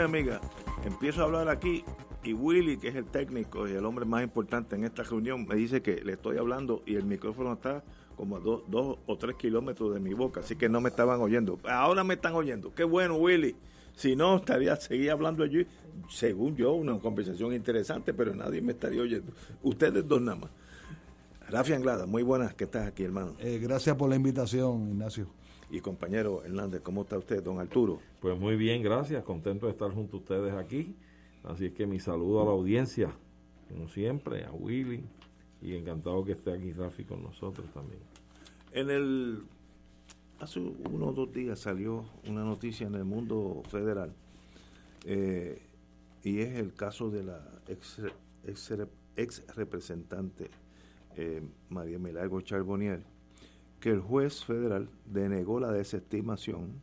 Amigos y amigas, empiezo a hablar aquí y Willy, que es el técnico y el hombre más importante en esta reunión, me dice que le estoy hablando y el micrófono está como a dos, dos o tres kilómetros de mi boca, así que no me estaban oyendo. Ahora me están oyendo. Qué bueno, Willy. Si no, estaría seguir hablando allí, según yo, una conversación interesante, pero nadie me estaría oyendo. Ustedes dos nada más. Rafi Anglada, muy buenas que estás aquí, hermano. Eh, gracias por la invitación, Ignacio. Y compañero Hernández, ¿cómo está usted, don Arturo? Pues muy bien, gracias. Contento de estar junto a ustedes aquí. Así es que mi saludo a la audiencia, como siempre, a Willy, y encantado que esté aquí Rafi con nosotros también. En el hace uno o dos días salió una noticia en el mundo federal eh, y es el caso de la ex, ex, ex representante eh, María Milagro Charbonnier, que el juez federal denegó la desestimación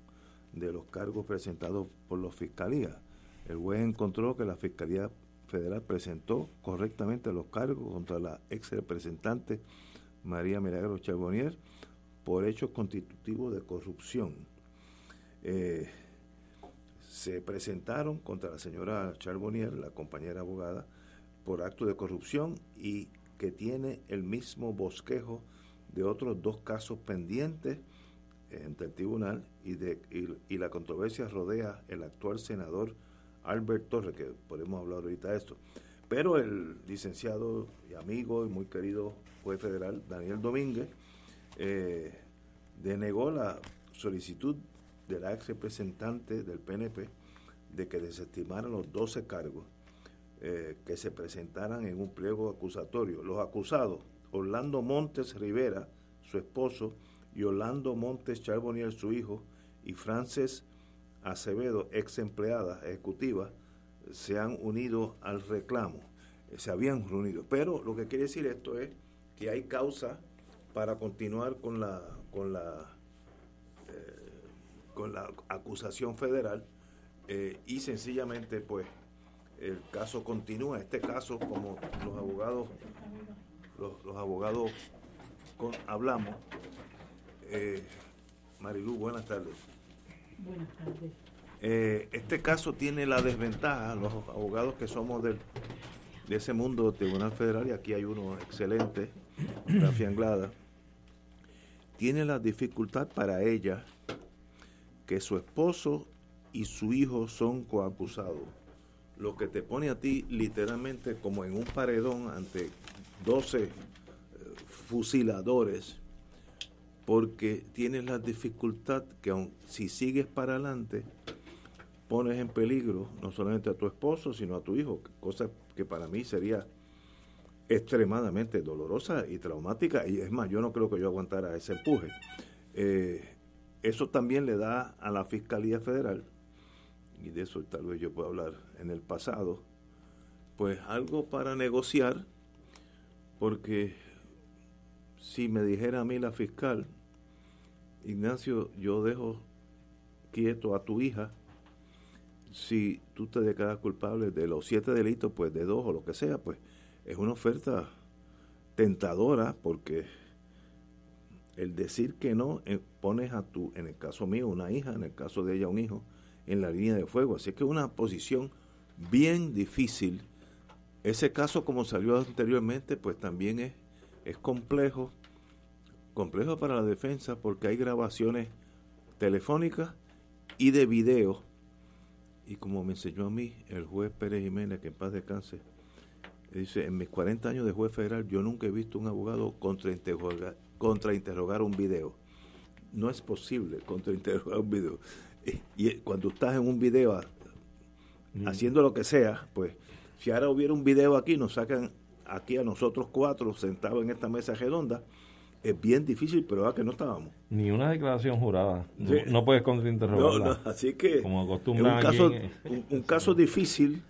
de los cargos presentados por la fiscalía. El juez encontró que la fiscalía federal presentó correctamente los cargos contra la ex representante María Milagro Charbonnier por hechos constitutivos de corrupción. Eh, se presentaron contra la señora Charbonnier, la compañera abogada, por acto de corrupción y que tiene el mismo bosquejo de otros dos casos pendientes ante el tribunal y, de, y, la controversia rodea el actual senador Albert Torres, que podemos hablar ahorita de esto. Pero el licenciado y amigo y muy querido juez federal Daniel Domínguez eh, denegó la solicitud de la ex representante del PNP de que desestimaran los 12 cargos eh, que se presentaran en un pliego acusatorio. Los acusados, Orlando Montes Rivera, su esposo, y Orlando Montes Charbonnier, su hijo, y Frances Acevedo, ex empleada ejecutiva, se han unido al reclamo, se habían reunido. Pero lo que quiere decir esto es que hay causa para continuar con la con la eh, con la acusación federal eh, y sencillamente pues el caso continúa. Este caso, como los abogados los, los abogados con, hablamos, eh, Marilu, buenas tardes. Buenas tardes. Eh, este caso tiene la desventaja, los abogados que somos del, de ese mundo Tribunal Federal, y aquí hay uno excelente, Rafi Anglada, tiene la dificultad para ella que su esposo y su hijo son coacusados, lo que te pone a ti literalmente como en un paredón ante 12 eh, fusiladores porque tienes la dificultad que aun, si sigues para adelante, pones en peligro no solamente a tu esposo, sino a tu hijo, cosa que para mí sería extremadamente dolorosa y traumática, y es más, yo no creo que yo aguantara ese empuje. Eh, eso también le da a la Fiscalía Federal, y de eso tal vez yo pueda hablar en el pasado, pues algo para negociar, porque si me dijera a mí la fiscal, Ignacio, yo dejo quieto a tu hija si tú te declaras culpable de los siete delitos, pues de dos o lo que sea, pues es una oferta tentadora porque el decir que no eh, pones a tu, en el caso mío, una hija, en el caso de ella, un hijo, en la línea de fuego. Así que es una posición bien difícil. Ese caso, como salió anteriormente, pues también es, es complejo, complejo para la defensa porque hay grabaciones telefónicas y de video. Y como me enseñó a mí el juez Pérez Jiménez, que en paz descanse, dice, en mis 40 años de juez federal yo nunca he visto un abogado contrainterrogar, contrainterrogar un video. No es posible contrainterrogar un video. Y cuando estás en un video mm. haciendo lo que sea, pues si ahora hubiera un video aquí, nos sacan aquí a nosotros cuatro sentados en esta mesa redonda, es bien difícil, pero que no estábamos. Ni una declaración jurada. No, puedes contrainterrogarla. No, así que como un caso, un, caso difícil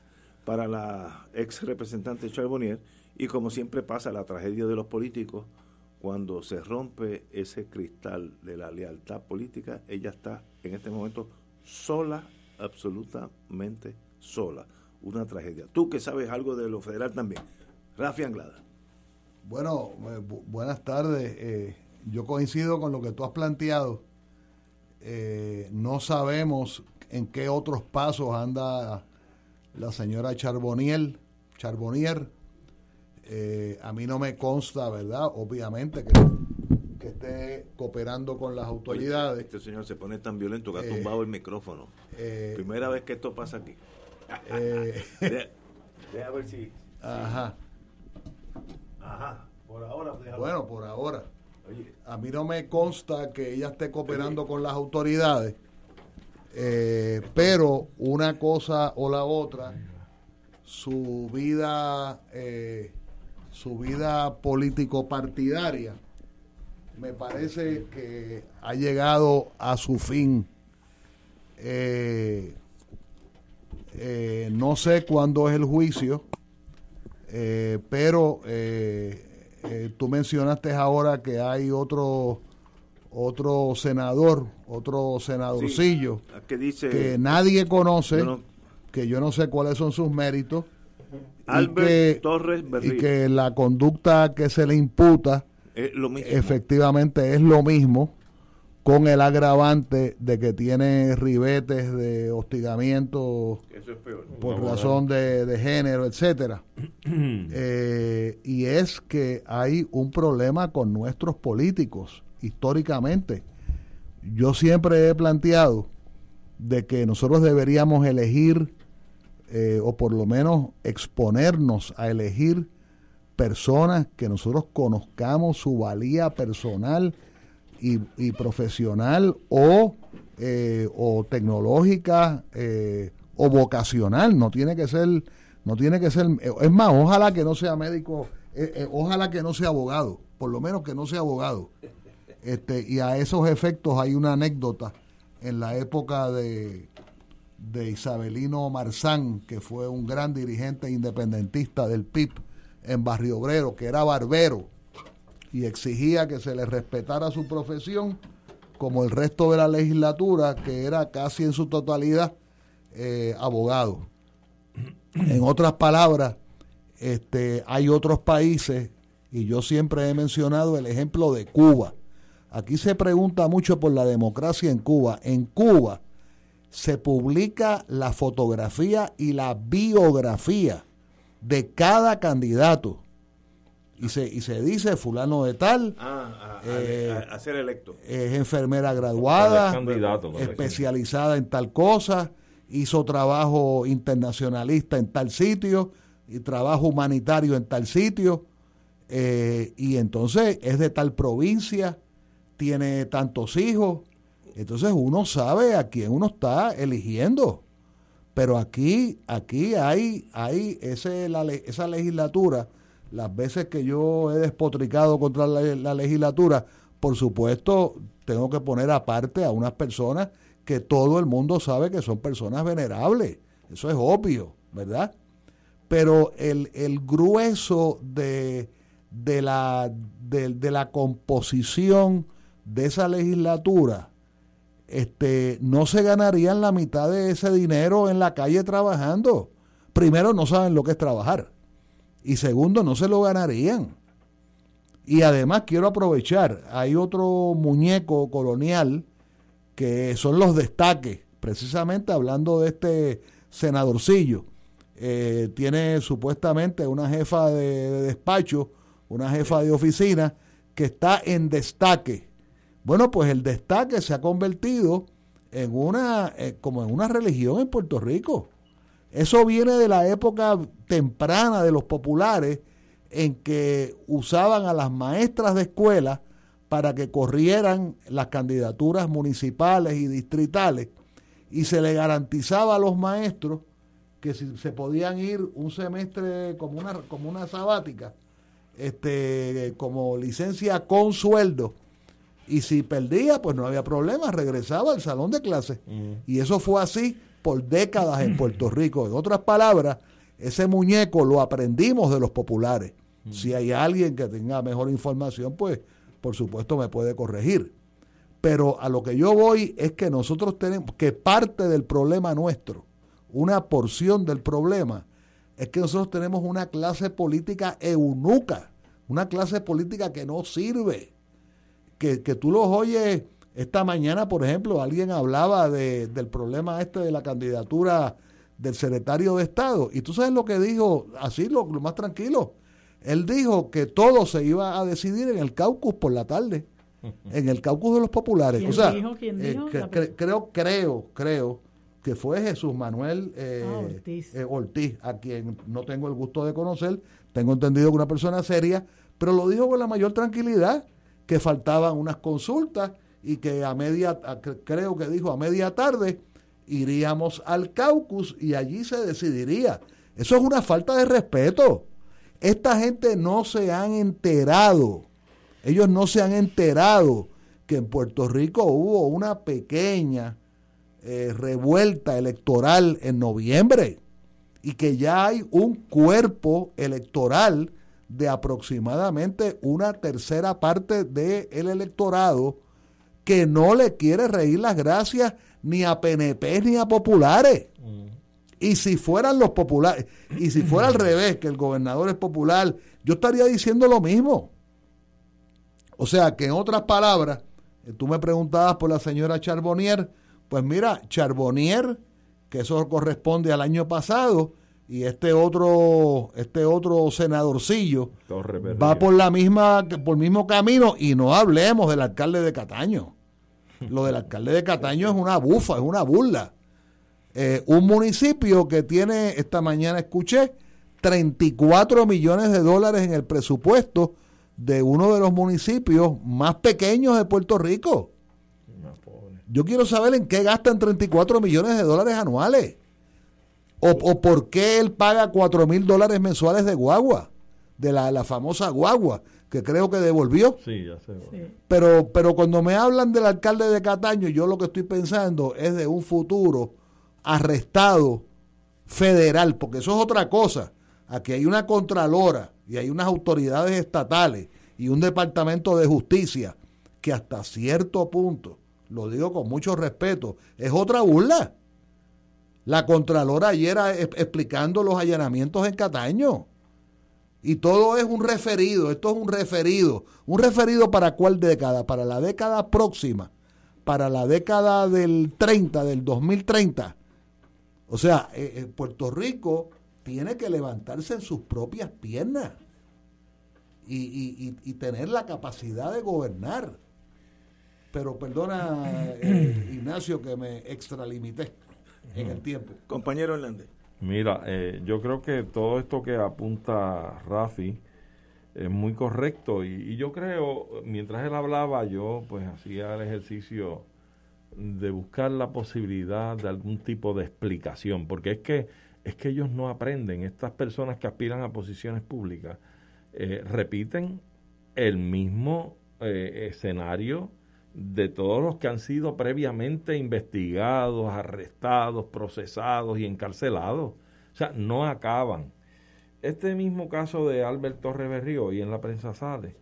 para la ex representante Charbonnier y como siempre pasa la tragedia de los políticos cuando se rompe ese cristal de la lealtad política, ella está en este momento sola, absolutamente sola. Una tragedia. Tú que sabes algo de lo federal también. Rafi Anglada. Bueno, eh, buenas tardes. Eh, yo coincido con lo que tú has planteado. Eh, no sabemos en qué otros pasos anda la señora Charbonier. Charbonnier eh, a mí no me consta, ¿verdad? Obviamente que, que esté cooperando con las autoridades. este señor se pone tan violento que ha tumbado el micrófono. Primera vez que esto pasa aquí. Deja, ver si, Ajá. Ajá. Por ahora. Bueno, por ahora. A mí no me consta que ella esté cooperando con las autoridades. pero una cosa o la otra, su vida eh, su vida político-partidaria, me parece que ha llegado a su fin. Eh, eh, no sé cuándo es el juicio, eh, pero tú mencionaste ahora que hay otro otro senador, otro senadorcillo que, dice, que nadie conoce, que yo no sé cuáles son sus méritos Albert y que, Torres Y que la conducta que se le imputa efectivamente es lo mismo con el agravante de que tiene ribetes de hostigamiento por razón de, género, etcétera. Eh, y es que hay un problema con nuestros políticos históricamente. Yo siempre he planteado de que nosotros deberíamos elegir eh, o por lo menos exponernos a elegir personas que nosotros conozcamos su valía personal y, profesional o, eh, o tecnológica eh, o vocacional. No tiene que ser, no tiene que ser, es más, ojalá que no sea médico, ojalá que no sea abogado, por lo menos que no sea abogado. Este, y a esos efectos hay una anécdota en la época de, de Isabelino Marzán, que fue un gran dirigente independentista del PIB en Barrio Obrero, que era barbero y exigía que se le respetara su profesión como el resto de la legislatura, que era casi en su totalidad eh, abogado. En otras palabras, este, hay otros países, y yo siempre he mencionado el ejemplo de Cuba. Aquí se pregunta mucho por la democracia en Cuba. En Cuba, se publica la fotografía y la biografía de cada candidato. Y se, y se dice fulano de tal ah, eh, a, ser electo. Es enfermera graduada, especializada en tal cosa, hizo trabajo internacionalista en tal sitio y trabajo humanitario en tal sitio. Eh, y entonces es de tal provincia, tiene tantos hijos, entonces uno sabe a quién uno está eligiendo. Pero aquí, aquí hay, hay ese, esa legislatura, las veces que yo he despotricado contra la, legislatura, por supuesto, tengo que poner aparte a unas personas que todo el mundo sabe que son personas venerables. Eso es obvio, ¿verdad? Pero el, el grueso de, de, la, de la composición de esa legislatura este, no se ganarían la mitad de ese dinero en la calle trabajando. Primero, no saben lo que es trabajar. Y segundo, no se lo ganarían. Y además quiero aprovechar, hay otro muñeco colonial que son los destaques. precisamente hablando de este senadorcillo, eh, tiene supuestamente una jefa de, despacho, una jefa de oficina que está en destaque. Bueno, pues el destaque se ha convertido en una, eh, como en una religión en Puerto Rico. Eso viene de la época temprana de los populares en que usaban a las maestras de escuela para que corrieran las candidaturas municipales y distritales y se le garantizaba a los maestros que si se podían ir un semestre como una, como una sabática, este, como licencia con sueldo, y si perdía, pues no había problema, regresaba al salón de clase. Y eso fue así por décadas en Puerto Rico. En otras palabras, ese muñeco lo aprendimos de los populares. Si hay alguien que tenga mejor información, pues por supuesto me puede corregir. Pero a lo que yo voy es que nosotros tenemos que parte del problema nuestro, una porción del problema, es que nosotros tenemos una clase política eunuca, una clase política que no sirve, que, que tú los oyes esta mañana, por ejemplo, alguien hablaba de, del problema este de la candidatura del secretario de Estado, y tú sabes lo que dijo, así lo más tranquilo, él dijo que todo se iba a decidir en el caucus por la tarde, en el caucus de los populares. o sea, eh, creo, creo, creo que fue Jesús Manuel eh, ah, eh, Ortiz. a quien no tengo el gusto de conocer, tengo entendido que una persona seria, pero lo dijo con la mayor tranquilidad, que faltaban unas consultas y que a media, creo que dijo a media tarde, iríamos al caucus y allí se decidiría. Eso es una falta de respeto. Esta gente no se han enterado, ellos no se han enterado que en Puerto Rico hubo una pequeña eh, revuelta electoral en noviembre y que ya hay un cuerpo electoral de aproximadamente una tercera parte del electorado que no le quiere reír las gracias ni a PNP ni a populares. Mm. Y si fueran los populares, y si fuera al revés, que el gobernador es popular, yo estaría diciendo lo mismo. O sea, que en otras palabras, eh, tú me preguntabas por la señora Charbonnier, pues mira, Charbonnier, que eso corresponde al año pasado, y este otro, este otro senadorcillo va por la misma, por el mismo camino, y no hablemos del alcalde de Cataño. Lo del alcalde de Cataño es una bufa, es una burla. Eh, un municipio que tiene, esta mañana escuché, 34 millones de dólares en el presupuesto de uno de los municipios más pequeños de Puerto Rico. Yo quiero saber en qué gastan 34 millones de dólares anuales. O, por qué él paga 4 mil dólares mensuales de guagua, de la, famosa guagua, que creo que devolvió. Sí, ya sé. Pero, pero cuando me hablan del alcalde de Cataño, yo lo que estoy pensando es de un futuro arrestado federal, porque eso es otra cosa. Aquí hay una contralora y hay unas autoridades estatales y un departamento de justicia que hasta cierto punto, lo digo con mucho respeto, es otra burla. La Contralora ayer explicando los allanamientos en Cataño. Y todo es un referido, esto es un referido. ¿Un referido para cuál década? Para la década próxima, para la década del 30, del 2030. O sea, eh, eh, Puerto Rico tiene que levantarse en sus propias piernas y, tener la capacidad de gobernar. Pero perdona, eh, Ignacio, que me extralimité en el tiempo. Compañero Hernández. Mira, yo creo que todo esto que apunta Rafi es muy correcto y, y, yo creo, mientras él hablaba, yo pues hacía el ejercicio de buscar la posibilidad de algún tipo de explicación, porque es que es que ellos no aprenden, estas personas que aspiran a posiciones públicas eh, repiten el mismo eh, escenario de todos los que han sido previamente investigados, arrestados, procesados y encarcelados. O sea, no acaban. Este mismo caso de Albert Torres Berrío, y en la prensa sale,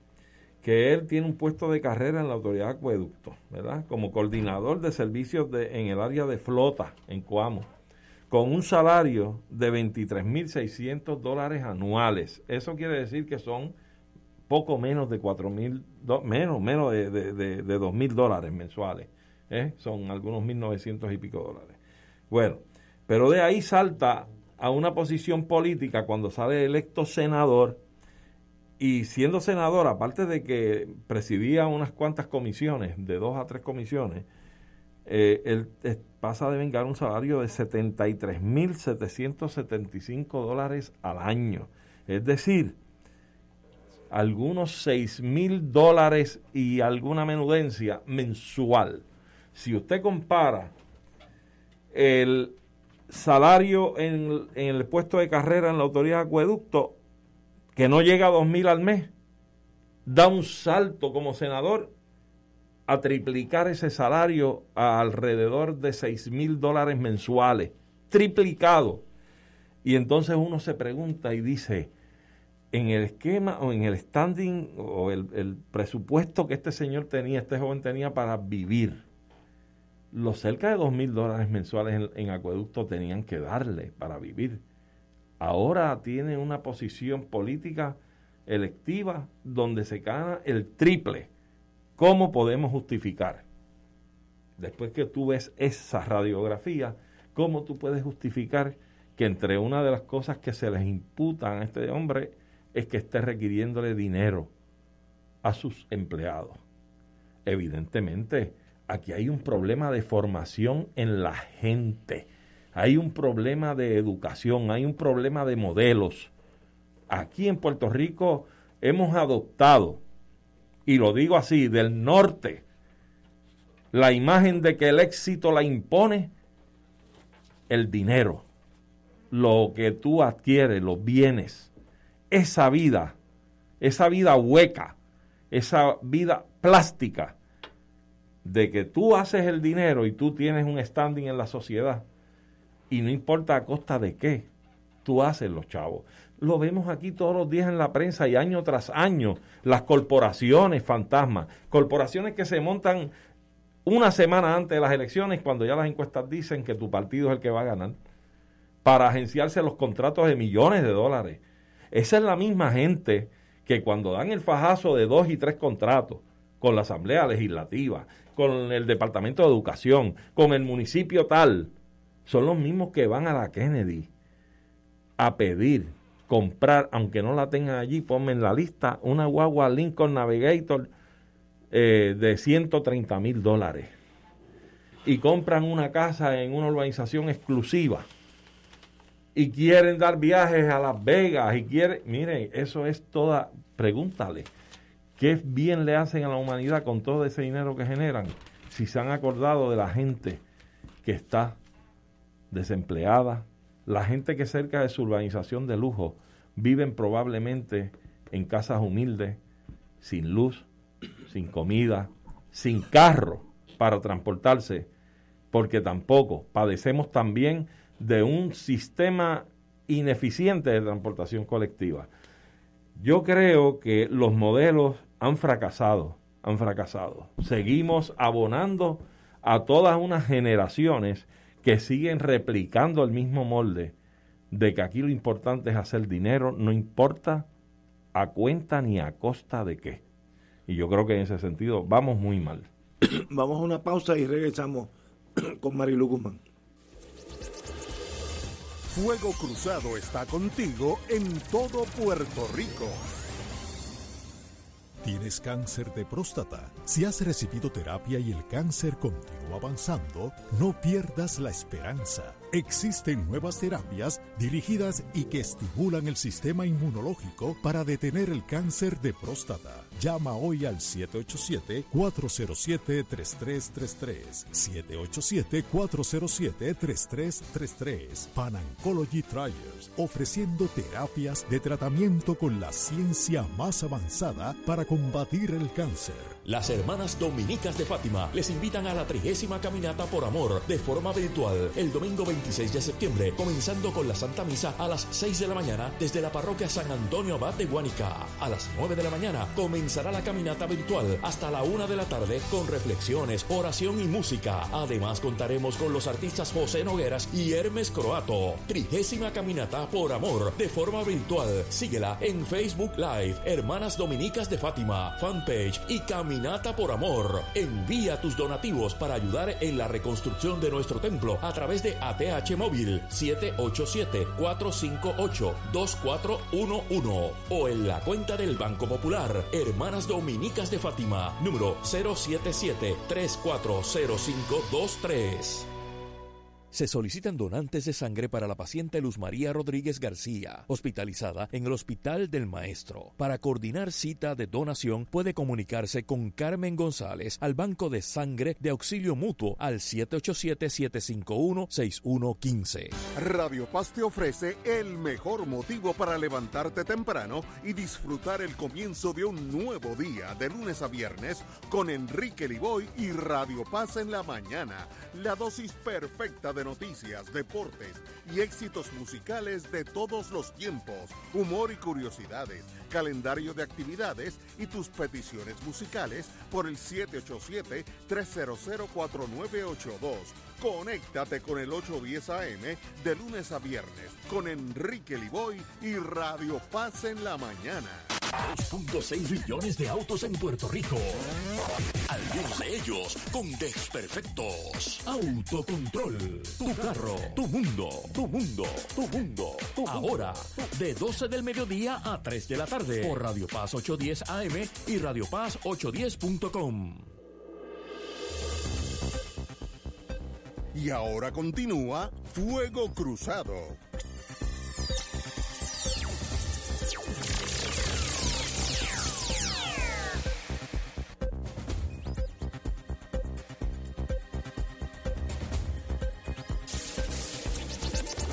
que él tiene un puesto de carrera en la autoridad de acueducto, ¿verdad? Como coordinador de servicios de, en el área de flota en Coamo, con un salario de 23.600 dólares anuales. Eso quiere decir que son poco menos de 4.000, menos, menos de, de, de, de 2.000 dólares mensuales. ¿eh? son algunos 1.900 y pico dólares. Bueno, pero de ahí salta a una posición política cuando sale electo senador y siendo senador, aparte de que presidía unas cuantas comisiones, de dos a tres comisiones, eh, él pasa de vengar un salario de 73.775 dólares al año. Es decir, algunos 6.000 dólares y alguna menudencia mensual. Si usted compara el salario en, el puesto de carrera en la autoridad de acueducto que no llega a dos mil al mes, da un salto como senador a triplicar ese salario a alrededor de seis mil dólares mensuales, triplicado. Y entonces uno se pregunta y dice, en el esquema o en el standing o el, presupuesto que este señor tenía, este joven tenía para vivir, los cerca de dos mil dólares mensuales en acueducto tenían que darle para vivir ahora tiene una posición política electiva donde se gana el triple. ¿Cómo podemos justificar? Después que tú ves esa radiografía, ¿cómo tú puedes justificar que entre una de las cosas que se les imputan a este hombre es que esté requiriéndole dinero a sus empleados? Evidentemente, aquí hay un problema de formación en la gente hay un problema de educación, hay un problema de modelos. Aquí en Puerto Rico hemos adoptado, y lo digo así, del norte, la imagen de que el éxito la impone el dinero, lo que tú adquieres, los bienes, esa vida, esa vida hueca, esa vida plástica, de que tú haces el dinero y tú tienes un standing en la sociedad y no importa a costa de qué, tú haces los chavos. Lo vemos aquí todos los días en la prensa y año tras año, las corporaciones fantasmas, corporaciones que se montan una semana antes de las elecciones cuando ya las encuestas dicen que tu partido es el que va a ganar, para agenciarse los contratos de millones de dólares. Esa es la misma gente que cuando dan el fajazo de dos y tres contratos con la Asamblea Legislativa, con el Departamento de Educación, con el municipio tal, son los mismos que van a la Kennedy a pedir comprar, aunque no la tengan allí, ponme en la lista, una guagua Lincoln Navigator eh, de 130 mil dólares. Y compran una casa en una urbanización exclusiva. Y quieren dar viajes a Las Vegas. Y quieren, miren, eso es toda, pregúntale, ¿qué bien le hacen a la humanidad con todo ese dinero que generan? Si se han acordado de la gente que está desempleada, la gente que cerca de su urbanización de lujo viven probablemente en casas humildes, sin luz, sin comida, sin carro para transportarse, porque tampoco padecemos también de un sistema ineficiente de transportación colectiva. Yo creo que los modelos han fracasado, han fracasado. Seguimos abonando a todas unas generaciones que siguen replicando el mismo molde de que aquí lo importante es hacer dinero, no importa a cuenta ni a costa de qué. Y yo creo que en ese sentido vamos muy mal. Vamos a una pausa y regresamos con Marilu Guzmán. Fuego Cruzado está contigo en todo Puerto Rico. ¿Tienes cáncer de próstata? Si has recibido terapia y el cáncer continúa avanzando, no pierdas la esperanza. Existen nuevas terapias dirigidas y que estimulan el sistema inmunológico para detener el cáncer de próstata. Llama hoy al 787-407-3333. 787-407-3333. Pan Oncology Trials, ofreciendo terapias de tratamiento con la ciencia más avanzada para combatir el cáncer. Las hermanas dominicas de Fátima les invitan a la trigésima caminata por amor de forma virtual el domingo 26 de septiembre, comenzando con la Santa Misa a las 6 de la mañana desde la parroquia San Antonio Abad de Guanica. A las 9 de la mañana comenzará la caminata virtual hasta la una de la tarde con reflexiones, oración y música. Además contaremos con los artistas José Nogueras y Hermes Croato. Trigésima caminata por amor de forma virtual. Síguela en Facebook Live, Hermanas Dominicas de Fátima, fanpage y Caminata por Amor. Envía tus donativos para ayudar en la reconstrucción de nuestro templo a través de ATH Móvil 787-458-2411 o en la cuenta del Banco Popular, Hermanas Dominicas de Fátima, número 077 340523 se solicitan donantes de sangre para la paciente Luz María Rodríguez García, hospitalizada en el Hospital del Maestro. Para coordinar cita de donación puede comunicarse con Carmen González al Banco de Sangre de Auxilio Mutuo al 787-751-6115. Radio Paz te ofrece el mejor motivo para levantarte temprano y disfrutar el comienzo de un nuevo día de lunes a viernes con Enrique Liboy y Radio Paz en la mañana. La dosis perfecta de noticias, deportes y éxitos musicales de todos los tiempos, humor y curiosidades, calendario de actividades y tus peticiones musicales por el 787-300-4982. Conéctate con el 810 AM de lunes a viernes con Enrique Liboy y Radio Paz en la mañana. 2.6 millones de autos en Puerto Rico. Algunos de ellos con desperfectos. Autocontrol. Tu carro. Tu mundo. Tu mundo. Tu mundo. Ahora, de 12 del mediodía a 3 de la tarde. Por Radio Paz 810 AM y Radio Paz 810.com. Y ahora continúa Fuego Cruzado.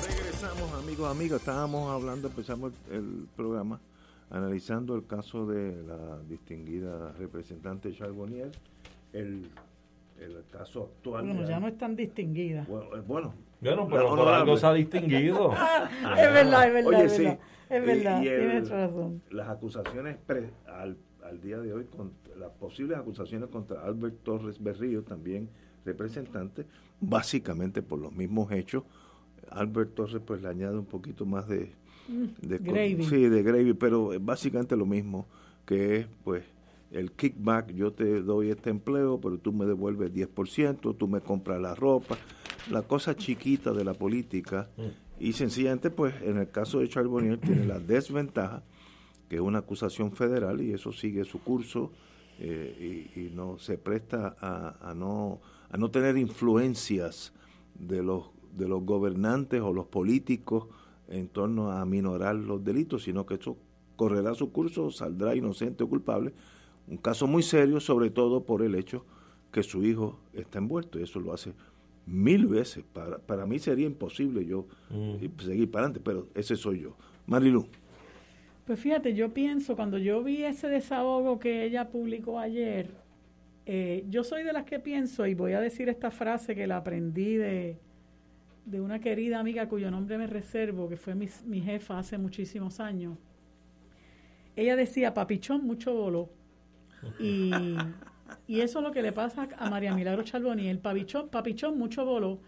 Regresamos amigos, amigas, estábamos hablando, empezamos el, programa analizando el caso de la distinguida representante Charbonnier, el el caso actual. Bueno, ya no es tan distinguida. Bueno, bueno pero por algo se ha distinguido. es verdad, es verdad. Oye, sí. Es verdad, tienes razón. Las acusaciones al, al, día de hoy, con, las posibles acusaciones contra Albert Torres Berrío, también representante, básicamente por los mismos hechos. Albert Torres pues le añade un poquito más de, mm, de gravy. Sí, de gravy, pero es básicamente lo mismo, que es pues el kickback, yo te doy este empleo, pero tú me devuelves 10%, tú me compras la ropa, la cosa chiquita de la política. Y sencillamente, pues, en el caso de Charbonnier tiene la desventaja que es una acusación federal y eso sigue su curso eh, y, no se presta a, no, a no tener influencias de los, de los gobernantes o los políticos en torno a minorar los delitos, sino que eso correrá su curso, saldrá inocente o culpable, un caso muy serio, sobre todo por el hecho que su hijo está envuelto, y eso lo hace mil veces. Para, para mí sería imposible yo mm. seguir para adelante, pero ese soy yo. Marilu. Pues fíjate, yo pienso, cuando yo vi ese desahogo que ella publicó ayer, eh, yo soy de las que pienso, y voy a decir esta frase que la aprendí de, de una querida amiga cuyo nombre me reservo, que fue mi, mi jefa hace muchísimos años. Ella decía, papichón, mucho voló. Y, y eso es lo que le pasa a María Milagro Charboni. El papichón, papichón mucho voló,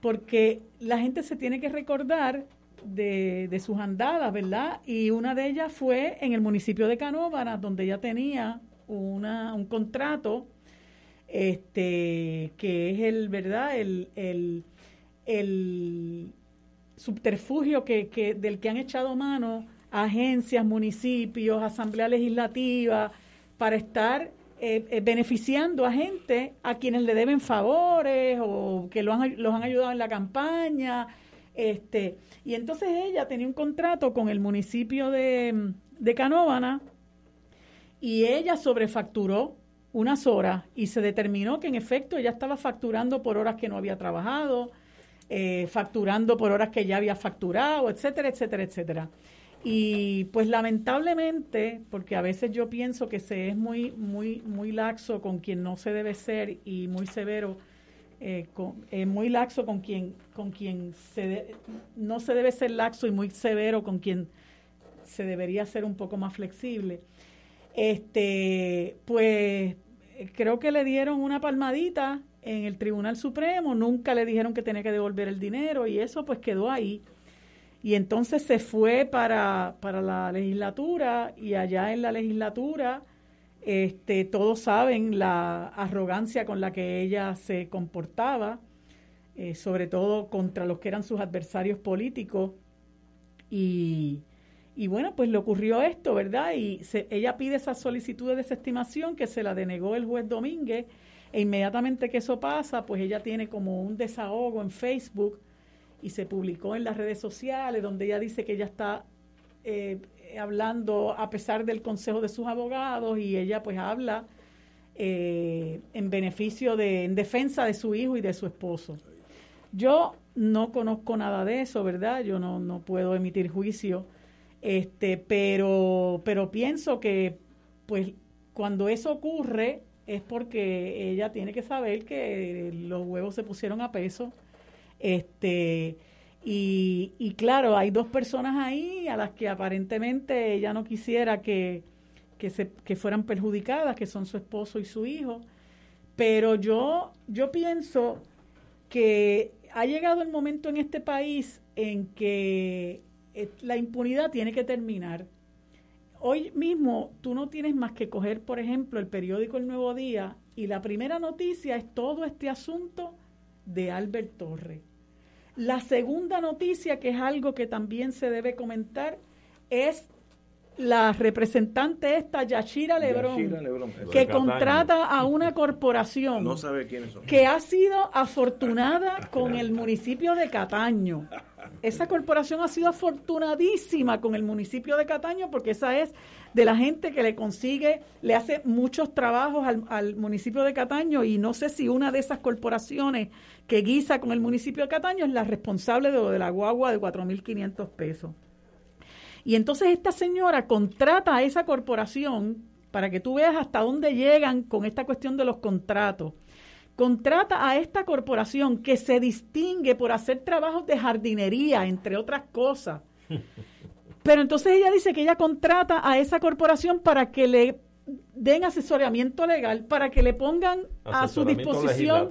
porque la gente se tiene que recordar de, de, sus andadas, ¿verdad? Y una de ellas fue en el municipio de Canóvanas, donde ella tenía una, un contrato, este, que es el, ¿verdad? El, el, el subterfugio que, que, del que han echado mano agencias, municipios, asamblea legislativa, para estar eh, eh, beneficiando a gente a quienes le deben favores o que los han ayudado en la campaña. Este, y entonces ella tenía un contrato con el municipio de, de Canóvana y ella sobrefacturó unas horas y se determinó que en efecto ella estaba facturando por horas que no había trabajado, eh, facturando por horas que ya había facturado, etcétera, etcétera, etcétera. Y pues lamentablemente, porque a veces yo pienso que se es muy, muy, muy laxo con quien no se debe ser y muy severo, eh, eh, muy laxo con quien, con quien se no se debe ser laxo y muy severo con quien se debería ser un poco más flexible. este, pues creo que le dieron una palmadita en el Tribunal Supremo, nunca le dijeron que tenía que devolver el dinero y eso pues quedó ahí. Y entonces se fue para, para la legislatura y allá en la legislatura este, todos saben la arrogancia con la que ella se comportaba, eh, sobre todo contra los que eran sus adversarios políticos. Y, y bueno, pues le ocurrió esto, ¿verdad? Y ella pide esa solicitud de desestimación que se la denegó el juez Domínguez. E inmediatamente que eso pasa, pues ella tiene como un desahogo en Facebook y se publicó en las redes sociales donde ella dice que ella está eh, hablando a pesar del consejo de sus abogados y ella pues habla eh, en beneficio de, en defensa de su hijo y de su esposo. Yo no conozco nada de eso, ¿verdad? Yo no, no puedo emitir juicio, este, pero, pero pienso que pues cuando eso ocurre es porque ella tiene que saber que los huevos se pusieron a peso, este, y, y, claro, hay dos personas ahí a las que aparentemente ella no quisiera que, que, se, que fueran perjudicadas, que son su esposo y su hijo. Pero yo, yo pienso que ha llegado el momento en este país en que eh, la impunidad tiene que terminar. Hoy mismo tú no tienes más que coger, por ejemplo, el periódico El Nuevo Día y la primera noticia es todo este asunto de Albert Torres la segunda noticia, que es algo que también se debe comentar, es la representante esta, Yashira Lebrón, que contrata a una corporación que ha sido afortunada con el municipio de Cataño. Esa corporación ha sido afortunadísima con el municipio de Cataño porque esa es de la gente que le consigue, le hace muchos trabajos al, al municipio de Cataño y no sé si una de esas corporaciones que guisa con el municipio de Cataño es la responsable de lo de la guagua de 4.500 pesos. Y entonces esta señora contrata a esa corporación para que tú veas hasta dónde llegan con esta cuestión de los contratos. Contrata a esta corporación que se distingue por hacer trabajos de jardinería, entre otras cosas. Pero entonces ella dice que ella contrata a esa corporación para que le den asesoramiento legal para que le pongan a su disposición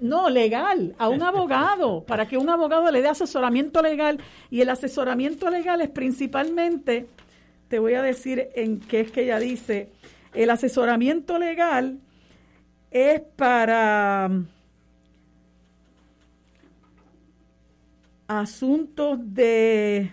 no legal a un abogado para que un abogado le dé asesoramiento legal. Y el asesoramiento legal es principalmente te voy a decir en qué es que ella dice el asesoramiento legal es para asuntos de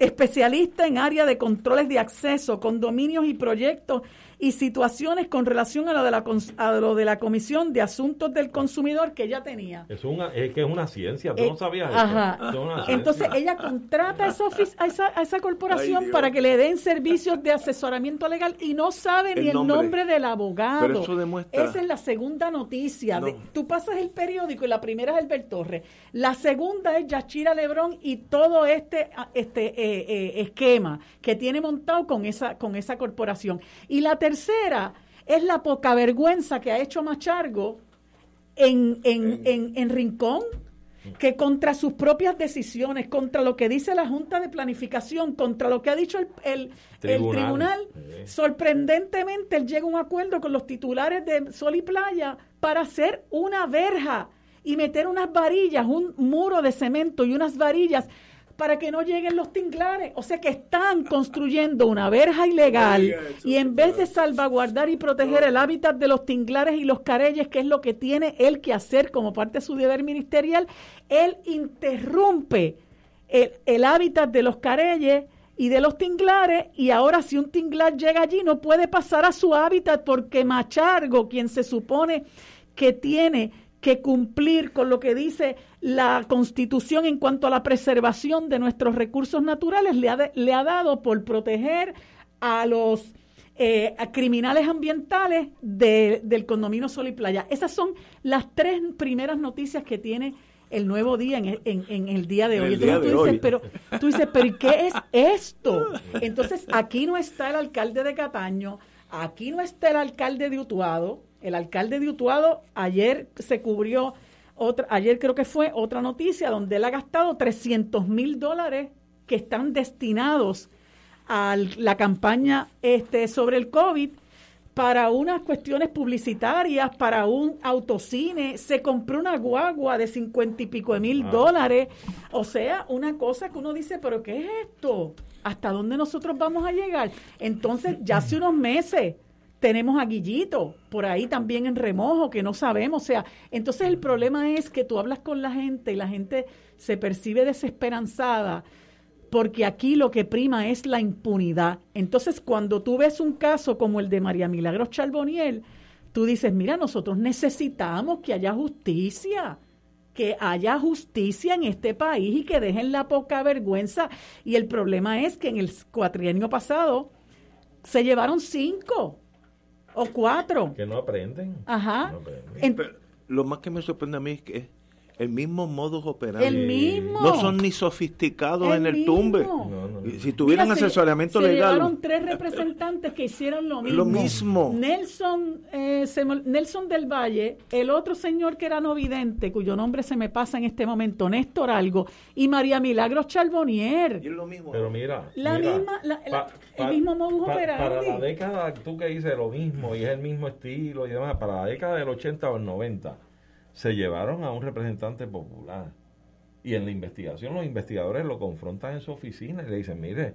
especialista en área de controles de acceso, condominios y proyectos y situaciones con relación a lo de la, a lo de la Comisión de Asuntos del Consumidor que ella tenía. Es, una, es que es una ciencia, tú no eh, sabías eso. Entonces ella contrata a esa, a esa, corporación para que le den servicios de asesoramiento legal y no sabe ni el nombre del abogado. Pero eso demuestra... Esa es la segunda noticia. tú pasas el periódico y la primera es Albert Torres. La segunda es Yachira Lebrón y todo este, este eh, eh, esquema que tiene montado con esa, con esa corporación. Y la tercera es la poca vergüenza que ha hecho Machargo en, en, en, Rincón, que contra sus propias decisiones, contra lo que dice la Junta de Planificación, contra lo que ha dicho el, tribunal, sorprendentemente él llega a un acuerdo con los titulares de Sol y Playa para hacer una verja y meter unas varillas, un muro de cemento y unas varillas para que no lleguen los tinglares. O sea que están construyendo una verja ilegal y en vez de salvaguardar y proteger el hábitat de los tinglares y los careyes, que es lo que tiene él que hacer como parte de su deber ministerial, él interrumpe el, el hábitat de los careyes y de los tinglares y ahora si un tinglar llega allí no puede pasar a su hábitat porque Machargo, quien se supone que tiene que cumplir con lo que dice la Constitución en cuanto a la preservación de nuestros recursos naturales, le ha, le ha dado por proteger a los eh, criminales ambientales del condominio Sol y Playa. Esas son las tres primeras noticias que tiene el nuevo día en, en, el día de hoy. Entonces tú dices, pero tú dices, pero qué es esto? Entonces aquí no está el alcalde de Cataño, aquí no está el alcalde de Utuado, el alcalde de Utuado ayer se cubrió, otra, ayer creo que fue otra noticia donde él ha gastado 300 mil dólares que están destinados a la campaña este, sobre el COVID para unas cuestiones publicitarias, para un autocine, se compró una guagua de cincuenta y pico de mil dólares. O sea, una cosa que uno dice, pero ¿qué es esto? ¿Hasta dónde nosotros vamos a llegar? Entonces, ya hace unos meses tenemos a por ahí también en remojo, que no sabemos. O sea, entonces el problema es que tú hablas con la gente y la gente se percibe desesperanzada porque aquí lo que prima es la impunidad. Entonces, cuando tú ves un caso como el de María Milagros Charboniel, tú dices, mira, nosotros necesitamos que haya justicia, que haya justicia en este país y que dejen la poca vergüenza. Y el problema es que en el cuatrienio pasado se llevaron cinco o cuatro. Que no aprenden. Ajá. lo más que me sorprende a mí es que el mismo modus operandi. El mismo. No son ni sofisticados en el tumbe. Si tuvieran asesoramiento legal. llevaron tres representantes que hicieron lo mismo. Lo mismo. Nelson, eh, Nelson del Valle, el otro señor que era no vidente, cuyo nombre se me pasa en este momento, Néstor Algo, y María Milagros Charbonnier. Y es lo mismo. Pero mira. La misma, el mismo modus operandi. Para la década, tú que dices lo mismo y es el mismo estilo y demás, para la década del 80 o el 90 se llevaron a un representante popular. Y en la investigación los investigadores lo confrontan en su oficina y le dicen, mire,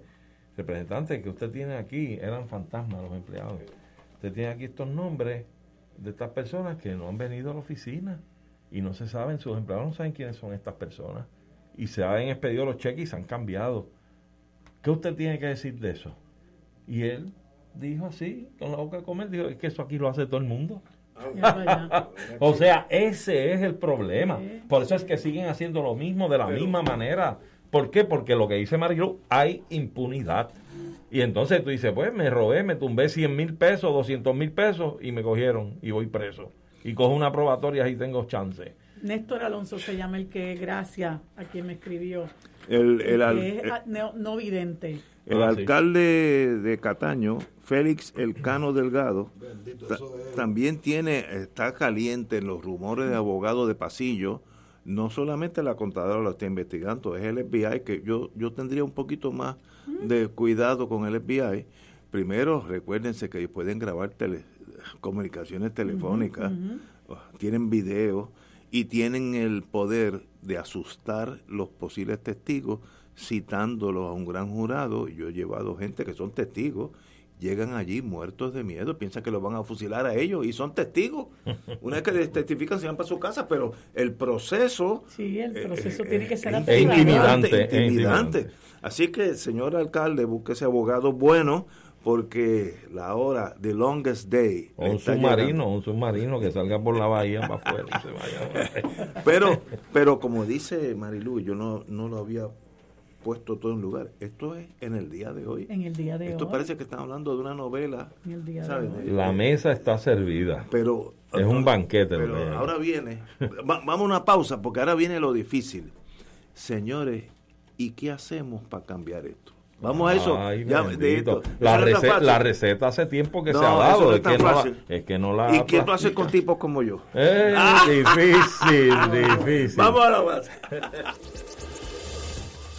representante que usted tiene aquí eran fantasmas los empleados. Usted tiene aquí estos nombres de estas personas que no han venido a la oficina y no se saben, sus empleados no saben quiénes son estas personas. Y se han expedido los cheques y se han cambiado. ¿Qué usted tiene que decir de eso? Y él dijo así, con la boca de comer, dijo, es que eso aquí lo hace todo el mundo. o sea, ese es el problema. Por eso es que siguen haciendo lo mismo de la misma manera. ¿Por qué? Porque lo que dice Marilu, hay impunidad. Y entonces tú dices, pues me robé, me tumbé 100 mil pesos, 200 mil pesos y me cogieron y voy preso. Y cojo una probatoria y tengo chance. Néstor Alonso se llama el que, gracias a quien me escribió, el, el, es no, vidente. El ah, alcalde de Cataño, Félix Elcano Delgado, también tiene, está caliente en los rumores de abogado de pasillo. No solamente la contadora lo está investigando, es el FBI, que yo, yo tendría un poquito más de cuidado con el FBI. Primero, recuérdense que pueden grabar comunicaciones telefónicas, tienen video y tienen el poder de asustar los posibles testigos citándolos a un gran jurado. Yo he llevado gente que son testigos llegan allí muertos de miedo, piensan que los van a fusilar a ellos y son testigos. Una vez que les testifican se van para su casa, pero el proceso... Sí, el eh, proceso eh, tiene que ser es intimidante, intimidante. Así que, señor alcalde, ese abogado bueno porque la hora, the longest day. O un submarino, un submarino que salga por la bahía para afuera y se vaya. pero, pero como dice Marilu, yo no, no lo había puesto todo en lugar. Esto es en el día de hoy. En el día de Esto parece que están hablando de una novela. La mesa está servida. Pero es un banquete. Pero ahora viene, vamos a una pausa porque ahora viene lo difícil. Señores, ¿y qué hacemos para cambiar esto? Vamos a eso. La, receta, la, receta, hace tiempo que se ha dado. es, que no es, que no la. ¿Y qué tú haces con tipos como yo? Es difícil, difícil. Vamos a la base.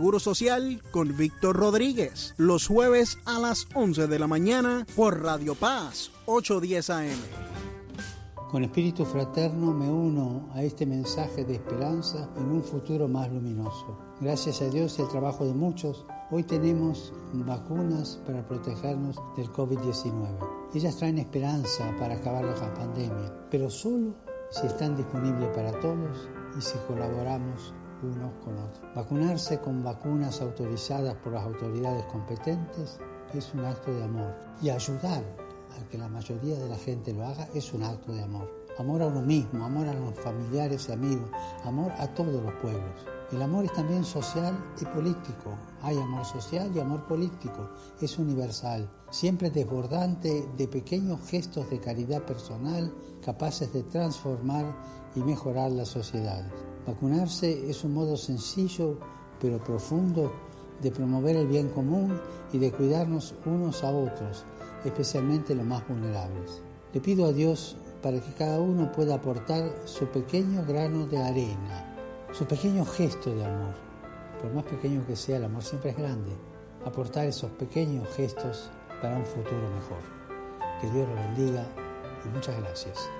Seguro Social con Víctor Rodríguez, los jueves a las 11 de la mañana por Radio Paz, 810 AM. Con espíritu fraterno me uno a este mensaje de esperanza en un futuro más luminoso. Gracias a Dios y al trabajo de muchos, hoy tenemos vacunas para protegernos del COVID-19. Ellas traen esperanza para acabar la pandemia, pero solo si están disponibles para todos y si colaboramos unos con otros. Vacunarse con vacunas autorizadas por las autoridades competentes es un acto de amor y ayudar a que la mayoría de la gente lo haga es un acto de amor. Amor a uno mismo, amor a los familiares y amigos, amor a todos los pueblos. El amor es también social y político. Hay amor social y amor político. Es universal, siempre desbordante de pequeños gestos de caridad personal capaces de transformar y mejorar las sociedades. Vacunarse es un modo sencillo pero profundo de promover el bien común y de cuidarnos unos a otros especialmente los más vulnerables. Le pido a Dios para que cada uno pueda aportar su pequeño grano de arena, su pequeño gesto de amor. Por más pequeño que sea, el amor siempre es grande. Aportar esos pequeños gestos para un futuro mejor. Que Dios lo bendiga y muchas gracias.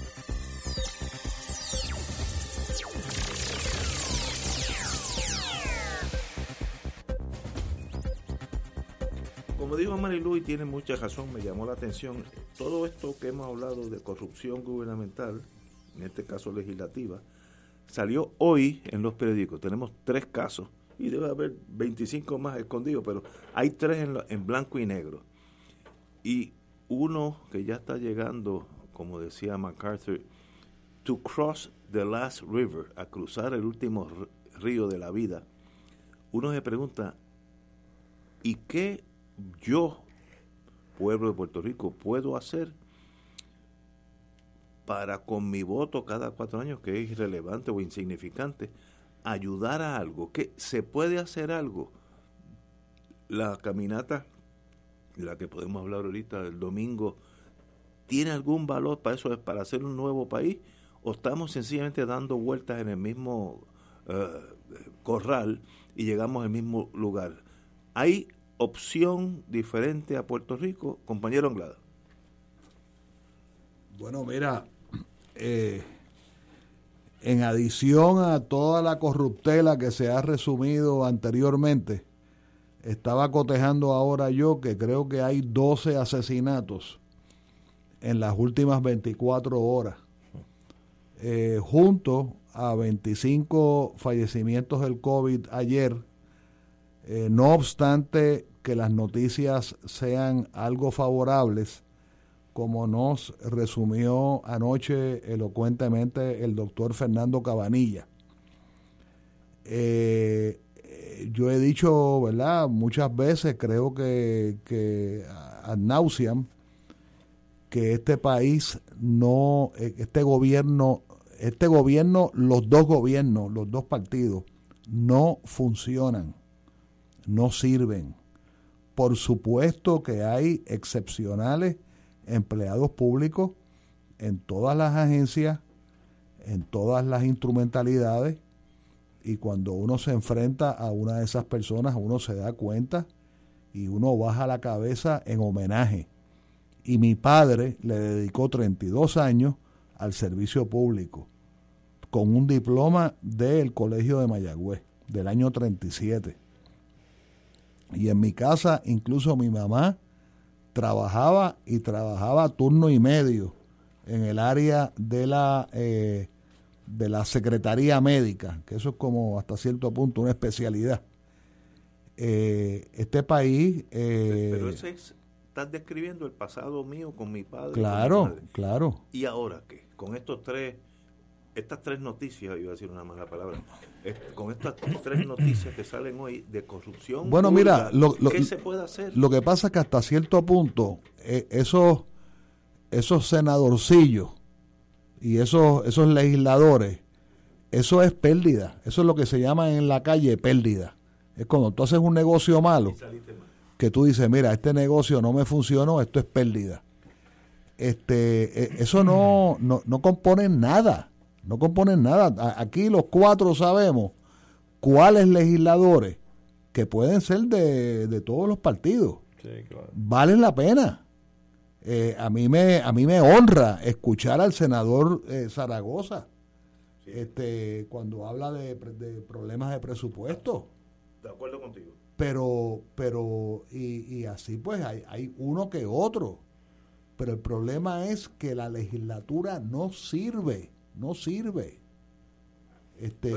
Como dijo Marilu y tiene mucha razón, me llamó la atención, todo esto que hemos hablado de corrupción gubernamental, en este caso legislativa, salió hoy en los periódicos. Tenemos tres casos y debe haber 25 más escondidos, pero hay tres en, en blanco y negro. Y uno que ya está llegando, como decía MacArthur, to cross the last river, a cruzar el último río de la vida. Uno se pregunta, ¿y qué yo, pueblo de Puerto Rico, puedo hacer para con mi voto cada cuatro años, que es irrelevante o insignificante, ayudar a algo, que se puede hacer algo. La caminata, la que podemos hablar ahorita el domingo, ¿tiene algún valor para eso, para hacer un nuevo país? ¿O estamos sencillamente dando vueltas en el mismo eh, corral y llegamos al mismo lugar? Hay opción diferente a Puerto Rico, compañero Anglada? Bueno, mira, eh, en adición a toda la corruptela que se ha resumido anteriormente, estaba cotejando ahora yo que creo que hay 12 asesinatos en las últimas 24 horas, eh, junto a 25 fallecimientos del COVID ayer. Eh, no obstante, que las noticias sean algo favorables, como nos resumió anoche elocuentemente el doctor Fernando Cabanilla. Eh, yo he dicho, ¿verdad? Muchas veces creo que, que ad nauseam que este país no, este gobierno, este gobierno, los dos gobiernos, los dos partidos, no funcionan, no sirven por supuesto que hay excepcionales empleados públicos en todas las agencias, en todas las instrumentalidades, y cuando uno se enfrenta a una de esas personas, uno se da cuenta y uno baja la cabeza en homenaje. Y mi padre le dedicó 32 años al servicio público, con un diploma del Colegio de Mayagüez, del año 37. Y en mi casa, incluso mi mamá trabajaba y trabajaba turno y medio en el área de la eh, de la secretaría médica, que eso es como hasta cierto punto una especialidad. Eh, este país... Eh, Pero ese es, estás describiendo el pasado mío con mi padre. Claro, claro. ¿Y ahora qué? Con estos tres, estas tres noticias, iba a decir una mala palabra, con estas tres noticias que salen hoy de corrupción. Bueno, mira, lo, ¿qué se puede hacer? Lo que pasa es que hasta cierto punto, eh, esos, esos senadorcillos y esos, esos legisladores, eso es pérdida. Eso es lo que se llama en la calle pérdida. Es cuando tú haces un negocio malo, que tú dices, mira, este negocio no me funcionó, esto es pérdida. Este, e, eso no, no, no componen nada. No componen nada. Aquí los cuatro sabemos cuáles legisladores que pueden ser de, todos los partidos. Valen la pena. Eh, a, mí me, a mí me honra escuchar al senador eh, Zaragoza este, cuando habla de, problemas de presupuesto. De acuerdo contigo. Pero, pero, y, y así pues hay, hay uno que otro. Pero el problema es que la legislatura no sirve, no sirve. Este,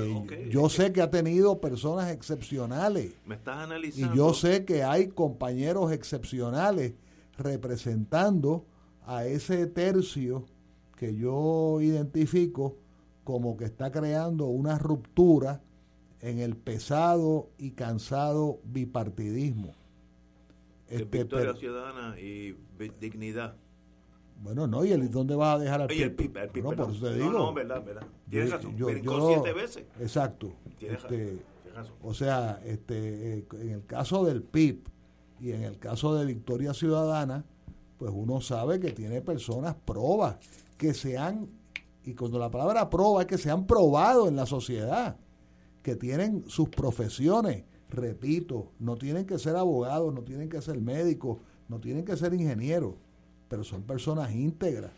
yo sé que ha tenido personas excepcionales. Me estás analizando. Y yo sé que hay compañeros excepcionales representando a ese tercio que yo identifico como que está creando una ruptura en el pesado y cansado bipartidismo. Este, Victoria Ciudadana y Dignidad. Bueno, no, ¿y el, dónde vas a dejar al PIB? no, por eso te digo. No, no, verdad, verdad. Tienes razón, yo, siete veces. Exacto. Este, razón. O sea, este, en el caso del PIB, y en el caso de Victoria Ciudadana, pues uno sabe que tiene personas probas que se han, y cuando la palabra proba es que se han probado en la sociedad, que tienen sus profesiones, repito, no tienen que ser abogados, no tienen que ser médicos, no tienen que ser ingenieros, pero son personas íntegras.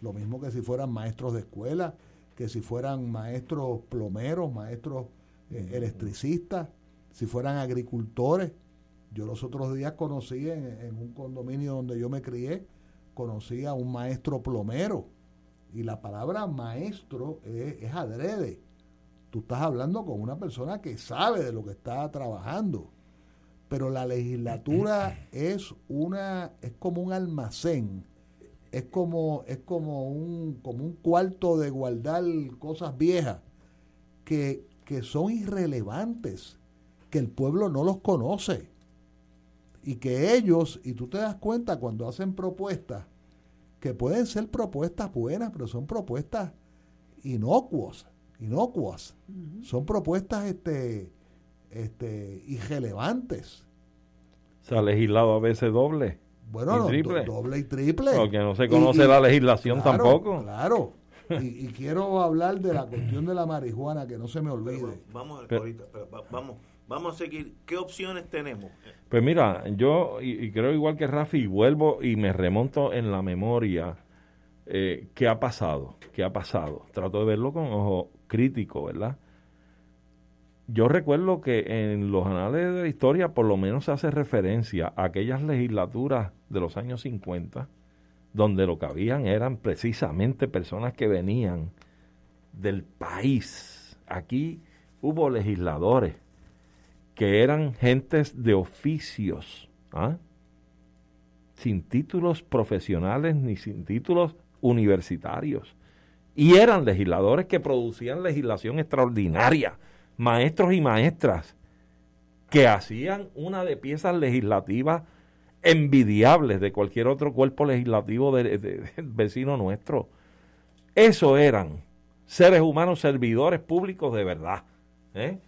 Lo mismo que si fueran maestros de escuela, que si fueran maestros plomeros, maestros eh, electricistas, si fueran agricultores yo los otros días conocí en, un condominio donde yo me crié, conocí a un maestro plomero. Y la palabra maestro es, adrede. Tú estás hablando con una persona que sabe de lo que está trabajando. Pero la legislatura es una, es como un almacén, es como, es como un, como un cuarto de guardar cosas viejas que, que son irrelevantes, que el pueblo no los conoce y que ellos, y tú te das cuenta cuando hacen propuestas, que pueden ser propuestas buenas, pero son propuestas inocuas, inocuas. Son propuestas este, este, irrelevantes. Se ha legislado a veces doble. Bueno, triple. doble y triple. Porque no se conoce la legislación tampoco. Claro. y, quiero hablar de la cuestión de la marihuana, que no se me olvide. vamos ahorita, vamos Vamos a seguir. ¿Qué opciones tenemos? Pues mira, yo y, creo igual que Rafi, vuelvo y me remonto en la memoria eh, qué ha pasado, qué ha pasado. Trato de verlo con ojo crítico, ¿verdad? Yo recuerdo que en los anales de la historia por lo menos se hace referencia a aquellas legislaturas de los años 50, donde lo que habían eran precisamente personas que venían del país. Aquí hubo legisladores que eran gentes de oficios, ¿ah? sin títulos profesionales ni sin títulos universitarios. Y eran legisladores que producían legislación extraordinaria, maestros y maestras, que hacían una de piezas legislativas envidiables de cualquier otro cuerpo legislativo del vecino nuestro. Eso eran seres humanos servidores públicos de verdad. ¿eh?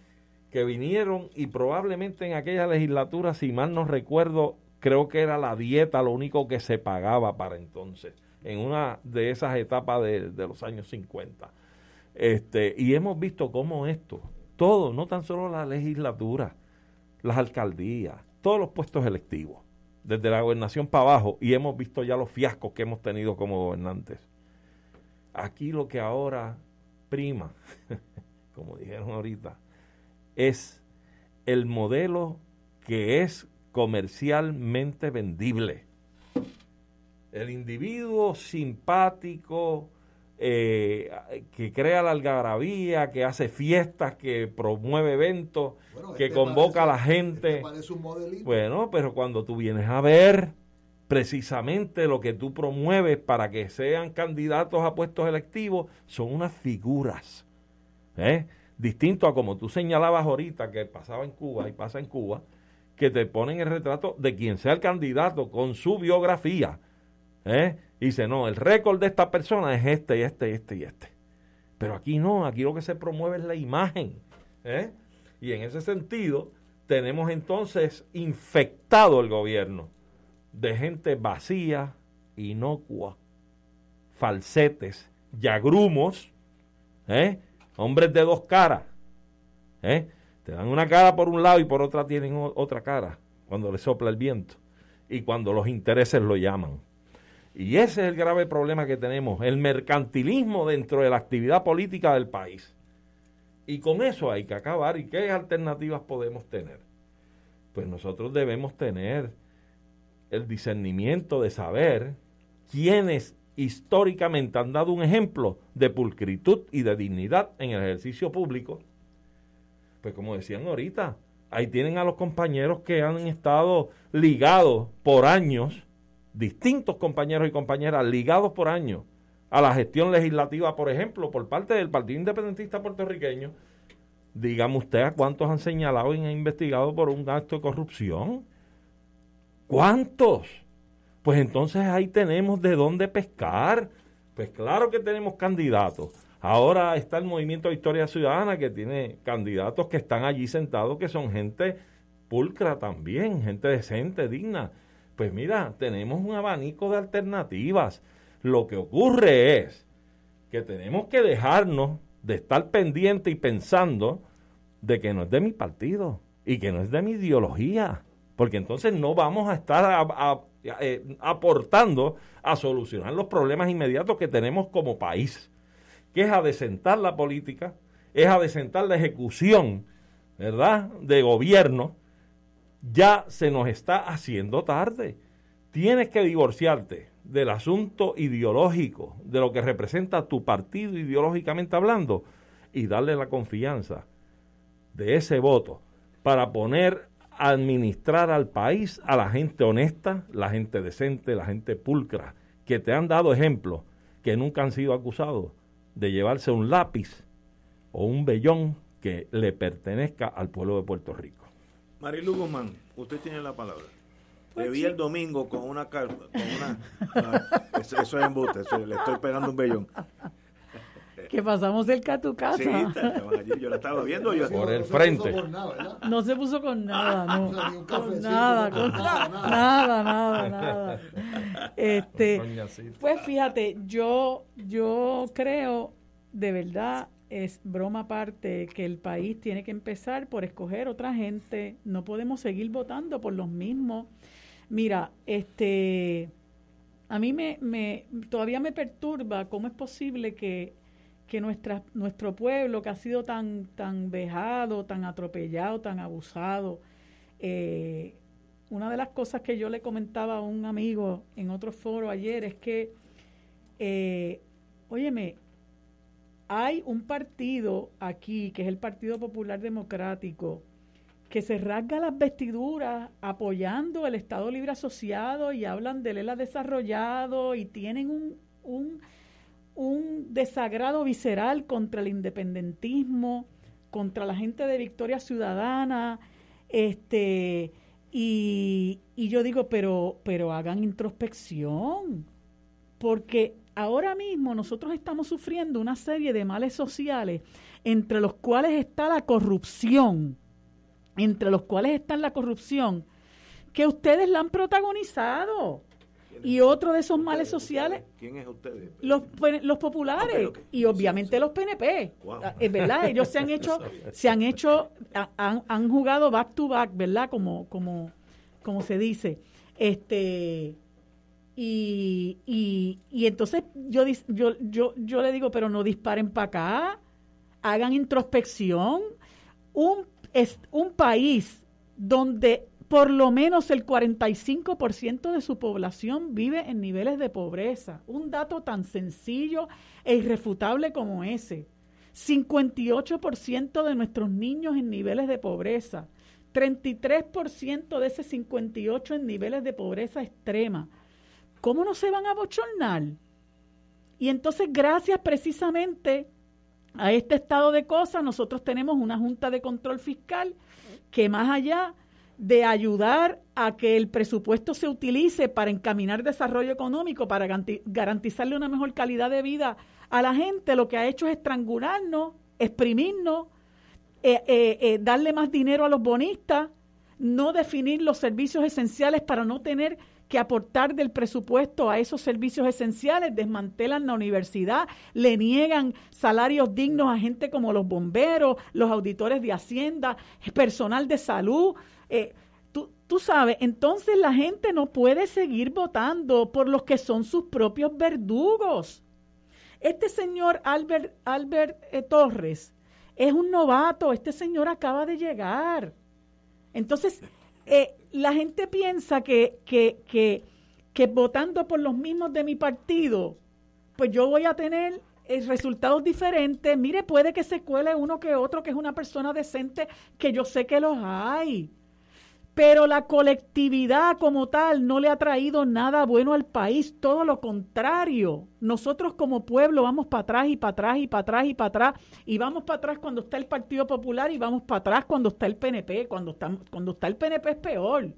que vinieron y probablemente en aquella legislatura, si mal no recuerdo, creo que era la dieta lo único que se pagaba para entonces, en una de esas etapas de, los años 50. Este, y hemos visto cómo esto, todo, no tan solo la legislatura, las alcaldías, todos los puestos electivos, desde la gobernación para abajo, y hemos visto ya los fiascos que hemos tenido como gobernantes. Aquí lo que ahora prima, como dijeron ahorita, es el modelo que es comercialmente vendible. El individuo simpático, eh, que crea la algarabía, que hace fiestas, que promueve eventos, que este convoca a la gente. Este bueno, pero cuando tú vienes a ver precisamente lo que tú promueves para que sean candidatos a puestos electivos, son unas figuras. ¿eh? Distinto a como tú señalabas ahorita que pasaba en Cuba y pasa en Cuba, que te ponen el retrato de quien sea el candidato con su biografía ¿eh? Y dice, no, el récord de esta persona es este, y este, y este y este. Pero aquí no, aquí lo que se promueve es la imagen. ¿eh? Y en ese sentido, tenemos entonces infectado el gobierno de gente vacía, inocua, falsetes, yagrumos, ¿eh? hombres de dos caras. ¿eh? Te dan una cara por un lado y por otra tienen otra cara cuando le sopla el viento y cuando los intereses lo llaman. Y ese es el grave problema que tenemos, el mercantilismo dentro de la actividad política del país. Y con eso hay que acabar. ¿Y qué alternativas podemos tener? Pues nosotros debemos tener el discernimiento de saber quiénes históricamente han dado un ejemplo de pulcritud y de dignidad en el ejercicio público. Pues como decían ahorita, ahí tienen a los compañeros que han estado ligados por años distintos compañeros y compañeras ligados por años a la gestión legislativa, por ejemplo, por parte del Partido Independentista puertorriqueño, dígame usted a cuántos han señalado y han investigado por un acto de corrupción. ¿Cuántos? Pues entonces ahí tenemos de dónde pescar. Pues claro que tenemos candidatos. Ahora está el Movimiento de Historia Ciudadana que tiene candidatos que están allí sentados, que son gente pulcra también, gente decente, digna pues mira, tenemos un abanico de alternativas. Lo que ocurre es que tenemos que dejarnos de estar pendiente y pensando de que no es de mi partido y que no es de mi ideología, porque entonces no vamos a estar eh, aportando a solucionar los problemas inmediatos que tenemos como país, que es adecentar la política, es adecentar la ejecución, ¿verdad?, de gobierno ya se nos está haciendo tarde. Tienes que divorciarte del asunto ideológico, de lo que representa tu partido ideológicamente hablando, y darle la confianza de ese voto para poner a administrar al país a la gente honesta, la gente decente, la gente pulcra, que te han dado ejemplos que nunca han sido acusados de llevarse un lápiz o un vellón que le pertenezca al pueblo de Puerto Rico. Marilu Guzmán, usted tiene la palabra. Te vi el domingo con una carta, con una... eso, es embuste, le estoy pegando un bellón. Que pasamos cerca a tu casa. Sí, allí, yo la estaba viendo. Yo, por el frente. no se puso con nada, no. con nada, con nada, nada, nada, nada. Este, pues fíjate, yo, yo creo de verdad es broma aparte que el país tiene que empezar por escoger otra gente. No podemos seguir votando por los mismos. Mira, este, a mí me, me todavía me perturba cómo es posible que, que nuestro pueblo, que ha sido tan, tan vejado, tan atropellado, tan abusado, eh, una de las cosas que yo le comentaba a un amigo en otro foro ayer es que, eh, óyeme, hay un partido aquí, que es el Partido Popular Democrático, que se rasga las vestiduras apoyando el Estado Libre Asociado y hablan del ELA desarrollado y tienen un, un, un desagrado visceral contra el independentismo, contra la gente de Victoria Ciudadana, este, y, y yo digo, pero, pero hagan introspección, porque ahora mismo nosotros estamos sufriendo una serie de males sociales entre los cuales está la corrupción, entre los cuales está la corrupción, que ustedes la han protagonizado. Y otro de esos males sociales. ¿Quién es ustedes? Los, los populares y obviamente los PNP. Ah, es verdad, ellos se han hecho, se han hecho, han, han jugado back to back, ¿verdad? Como, como, como se dice. Este, y, y, y entonces yo, yo, yo, yo le digo, pero no disparen para acá, hagan introspección. Un, es un país donde por lo menos el 45% de su población vive en niveles de pobreza. Un dato tan sencillo e irrefutable como ese. 58% de nuestros niños en niveles de pobreza. 33% de ese 58 en niveles de pobreza extrema. ¿Cómo no se van a bochornar? Y entonces, gracias precisamente a este estado de cosas, nosotros tenemos una Junta de Control Fiscal que más allá de ayudar a que el presupuesto se utilice para encaminar desarrollo económico, para garantizarle una mejor calidad de vida a la gente, lo que ha hecho es estrangularnos, exprimirnos, eh, eh, eh, darle más dinero a los bonistas, no definir los servicios esenciales para no tener que aportar del presupuesto a esos servicios esenciales, desmantelan la universidad, le niegan salarios dignos a gente como los bomberos, los auditores de Hacienda, personal de salud, eh, tú, sabes, entonces la gente no puede seguir votando por los que son sus propios verdugos. Este señor Albert, Albert eh, Torres es un novato, este señor acaba de llegar. Entonces, eh, la gente piensa que, que, que, que, votando por los mismos de mi partido, pues yo voy a tener resultados diferentes. Mire, puede que se cuele uno que otro que es una persona decente, que yo sé que los hay pero la colectividad como tal no le ha traído nada bueno al país, todo lo contrario. Nosotros como pueblo vamos para atrás y para atrás y para atrás y para atrás y vamos para atrás cuando está el Partido Popular y vamos para atrás cuando está el PNP, cuando está, cuando está el PNP es peor,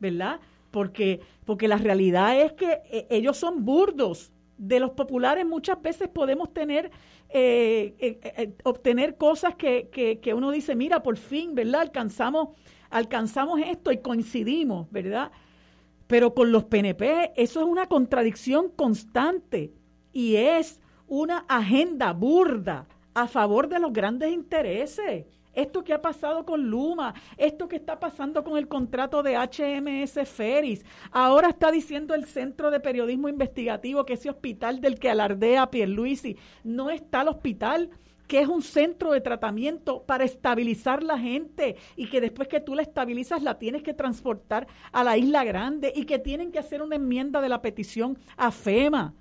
¿verdad? Porque, porque la realidad es que eh, ellos son burdos. De los populares muchas veces podemos tener eh, eh, obtener cosas que, que, que uno dice, mira, por fin, ¿verdad? Alcanzamos alcanzamos esto y coincidimos, ¿verdad? Pero con los PNP eso es una contradicción constante y es una agenda burda a favor de los grandes intereses. Esto que ha pasado con Luma, esto que está pasando con el contrato de HMS Ferris, ahora está diciendo el Centro de Periodismo Investigativo que ese hospital del que alardea Pierluisi no está el hospital que es un centro de tratamiento para estabilizar la gente y que después que tú la estabilizas la tienes que transportar a la isla grande y que tienen que hacer una enmienda de la petición a FEMA.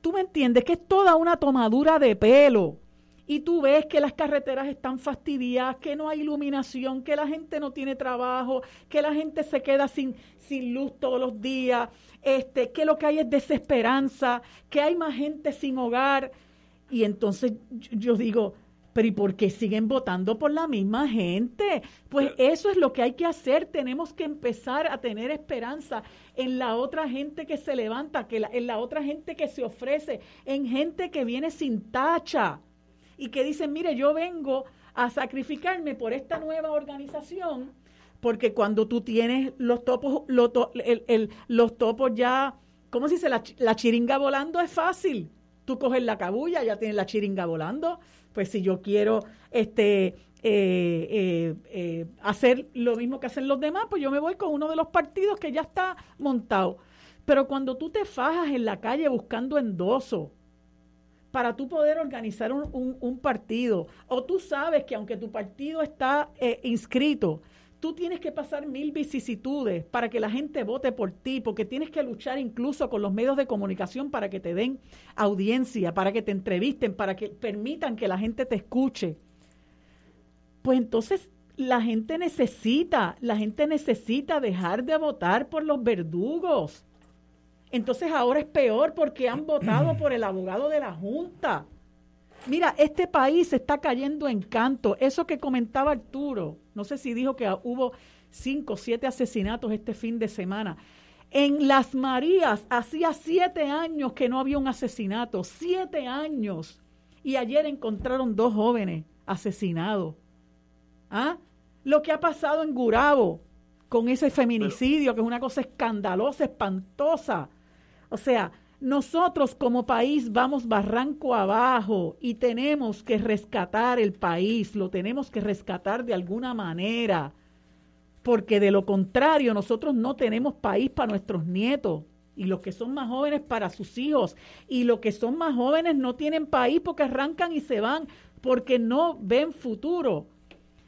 Tú me entiendes que es toda una tomadura de pelo. Y tú ves que las carreteras están fastidiadas, que no hay iluminación, que la gente no tiene trabajo, que la gente se queda sin, sin luz todos los días, este, que lo que hay es desesperanza, que hay más gente sin hogar. Y entonces yo digo, pero ¿y por qué siguen votando por la misma gente? Pues eso es lo que hay que hacer. Tenemos que empezar a tener esperanza en la otra gente que se levanta, que en la otra gente que se ofrece, en gente que viene sin tacha y que dicen, mire, yo vengo a sacrificarme por esta nueva organización, porque cuando tú tienes los topos, los, los topos ya, ¿cómo se dice? la chiringa volando es fácil tú coges la cabulla, ya tienes la chiringa volando, pues si yo quiero este eh, eh, eh, hacer lo mismo que hacen los demás, pues yo me voy con uno de los partidos que ya está montado. Pero cuando tú te fajas en la calle buscando endoso para tú poder organizar un, un partido, o tú sabes que aunque tu partido está inscrito, tú tienes que pasar mil vicisitudes para que la gente vote por ti, porque tienes que luchar incluso con los medios de comunicación para que te den audiencia, para que te entrevisten, para que permitan que la gente te escuche. Pues entonces la gente necesita, la gente necesita dejar de votar por los verdugos. Entonces ahora es peor porque han votado por el abogado de la Junta. Mira, este país está cayendo en canto. Eso que comentaba Arturo, no sé si dijo que hubo cinco o siete asesinatos este fin de semana. En Las Marías hacía siete años que no había un asesinato, siete años. Y ayer encontraron dos jóvenes asesinados. ¿Ah? Lo que ha pasado en Gurabo con ese feminicidio, que es una cosa escandalosa, espantosa. O sea, nosotros como país vamos barranco abajo y tenemos que rescatar el país, lo tenemos que rescatar de alguna manera, porque de lo contrario nosotros no tenemos país para nuestros nietos y los que son más jóvenes para sus hijos y los que son más jóvenes no tienen país porque arrancan y se van porque no ven futuro.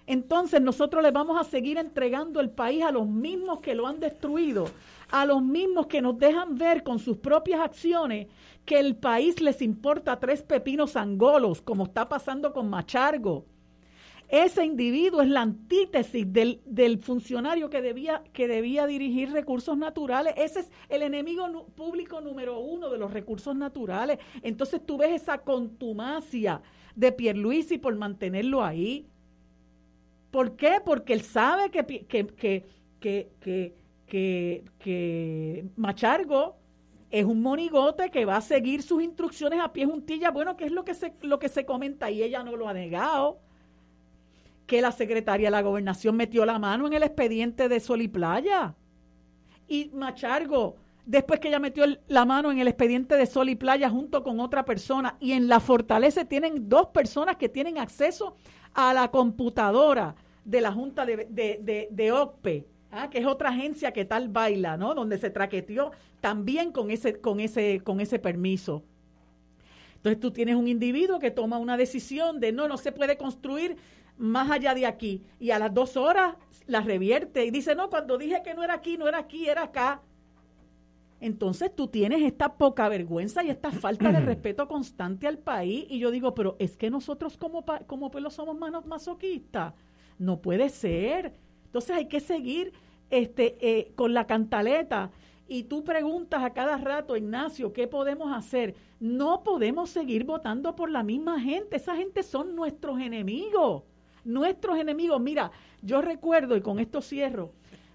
entonces nosotros le vamos a seguir entregando el país a los mismos que lo han destruido, a los mismos que nos dejan ver con sus propias acciones que el país les importa tres pepinos angolos, como está pasando con Machargo. Ese individuo es la antítesis del, del, funcionario que debía, que debía dirigir recursos naturales. Ese es el enemigo público número uno de los recursos naturales. Entonces tú ves esa contumacia de Pierluisi por mantenerlo ahí. ¿Por qué? Porque él sabe que, que, que, que, que, Machargo es un monigote que va a seguir sus instrucciones a pie juntilla. Bueno, ¿qué es lo que se, lo que se comenta? Y ella no lo ha negado. Que la secretaria de la gobernación metió la mano en el expediente de Sol y Playa. Y Machargo, después que ella metió la mano en el expediente de Sol y Playa junto con otra persona, y en la fortaleza tienen dos personas que tienen acceso a la computadora de la Junta de, de, de OCPE Ah, que es otra agencia que tal baila, ¿no? Donde se traqueteó también con ese, con ese, con ese permiso. Entonces tú tienes un individuo que toma una decisión de no, no se puede construir más allá de aquí. Y a las dos horas la revierte y dice, no, cuando dije que no era aquí, no era aquí, era acá. Entonces tú tienes esta poca vergüenza y esta falta de respeto constante al país. Y yo digo, pero es que nosotros como, como pueblo somos masoquistas. No puede ser. Entonces hay que seguir este, eh, con la cantaleta. Y tú preguntas a cada rato, Ignacio, ¿qué podemos hacer? No podemos seguir votando por la misma gente. Esa gente son nuestros enemigos. Nuestros enemigos. Mira, yo recuerdo, y con esto cierro,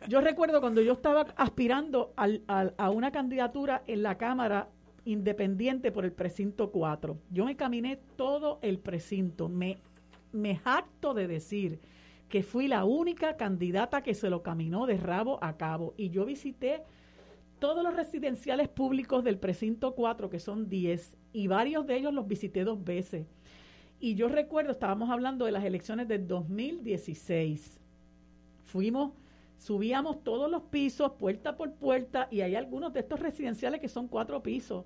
yo recuerdo cuando yo estaba aspirando a una candidatura en la Cámara independiente por el precinto 4. Yo me caminé todo el precinto. Me, me jacto de decir que fui la única candidata que se lo caminó de rabo a cabo. Y yo visité todos los residenciales públicos del precinto 4, que son 10, y varios de ellos los visité dos veces. Y yo recuerdo, estábamos hablando de las elecciones del 2016. Fuimos, subíamos todos los pisos, puerta por puerta, y hay algunos de estos residenciales que son cuatro pisos.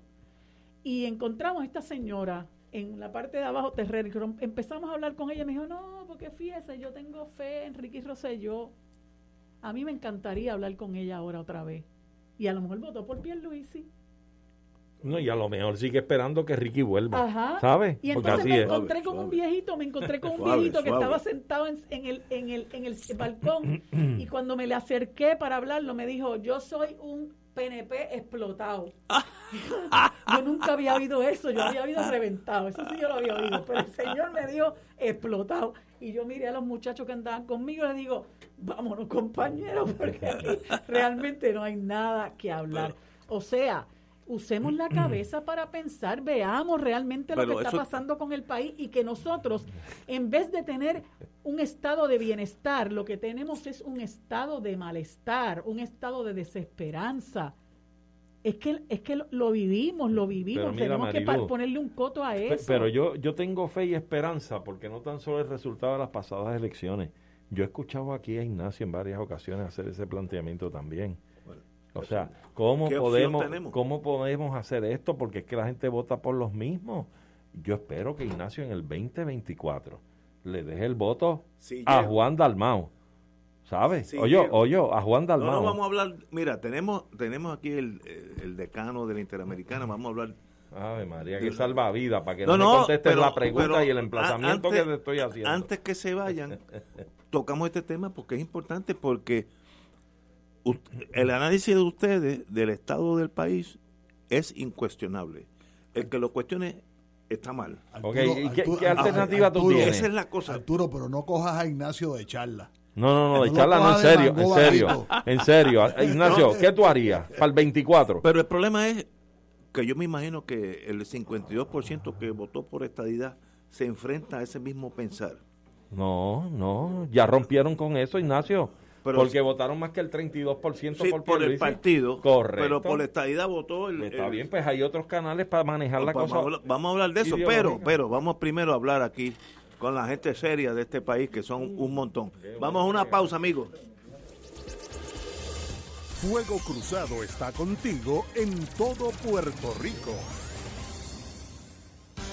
Y encontramos a esta señora en la parte de abajo terreno. Empezamos a hablar con ella. Me dijo, no, porque fíjese, yo tengo fe en Ricky Rosselló. A mí me encantaría hablar con ella ahora otra vez. Y a lo mejor votó por Pierluisi. No, y a lo mejor sigue esperando que Ricky vuelva. Ajá. ¿Sabes? Y entonces me encontré con un viejito, me encontré con un viejito que estaba sentado en, el, en, el, en el balcón. y cuando me le acerqué para hablarlo, me dijo, yo soy un PNP explotado. yo nunca había oído eso, yo había oído reventado, eso sí yo lo había oído, pero el Señor me dio explotado. Y yo miré a los muchachos que andaban conmigo y les digo, vámonos compañeros, porque aquí realmente no hay nada que hablar. O sea, usemos la cabeza para pensar, veamos realmente lo que está pasando con el país y que nosotros, en vez de tener un estado de bienestar, lo que tenemos es un estado de malestar, un estado de desesperanza. Es que, es que lo vivimos, lo vivimos, tenemos que ponerle un coto a eso. Pero yo, yo tengo fe y esperanza, porque no tan solo el resultado de las pasadas elecciones. Yo he escuchado aquí a Ignacio en varias ocasiones hacer ese planteamiento también o sea, ¿cómo podemos, ¿cómo podemos hacer esto? Porque es que la gente vota por los mismos. Yo espero que Ignacio en el 2024 le deje el voto a Juan Dalmao. ¿Sabes? oye, oye, a Juan Dalmao. No, vamos a hablar, mira, tenemos tenemos aquí el, decano de la Interamericana, vamos a hablar Ave María, que salva vida para que no, me contestes la pregunta y el emplazamiento que te estoy haciendo. Antes que se vayan, tocamos este tema porque es importante porque el análisis de ustedes del estado del país es incuestionable. El que lo cuestione está mal. qué, alternativa tú tienes? Esa es la cosa. Arturo, pero no cojas a Ignacio de charla. No, no, no, de charla no, en serio, en serio, en serio. Ignacio, ¿qué tú harías para el 24? Pero el problema es que yo me imagino que el 52% que votó por estadidad se enfrenta a ese mismo pensar. No, no, ya rompieron con eso, Ignacio porque votaron más que el 32% por, por el partido. Correcto. Pero por la estadidad votó el. Está bien, pues hay otros canales para manejar la cosa. Vamos a, hablar, de eso, pero, pero vamos primero a hablar aquí con la gente seria de este país, que son un montón. Vamos a una pausa, amigos. Fuego Cruzado está contigo en todo Puerto Rico.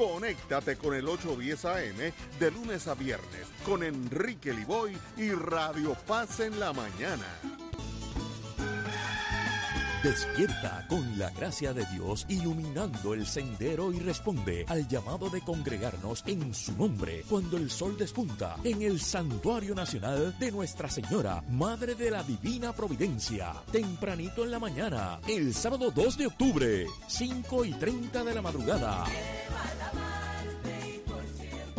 Conéctate con el 810 AM de lunes a viernes con Enrique Liboy y Radio Paz en la mañana. Despierta con la gracia de Dios iluminando el sendero y responde al llamado de congregarnos en su nombre cuando el sol despunta en el Santuario Nacional de Nuestra Señora, Madre de la Divina Providencia, tempranito en la mañana, el sábado 2 de octubre, 5 y 30 de la madrugada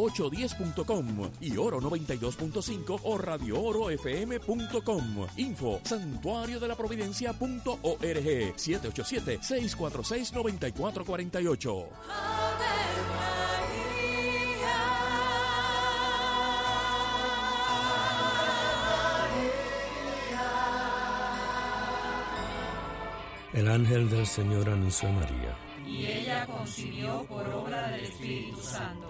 810.com y oro 92.5 o radio radioroofm.com. Info santuario de la providencia.org 787-646-9448. El ángel del Señor anunció a María. Y ella concibió por obra del Espíritu Santo.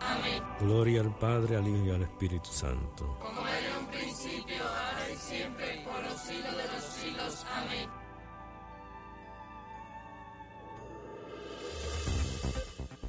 Amén. Gloria al Padre, al Hijo y al Espíritu Santo. Como era un principio, ahora y siempre,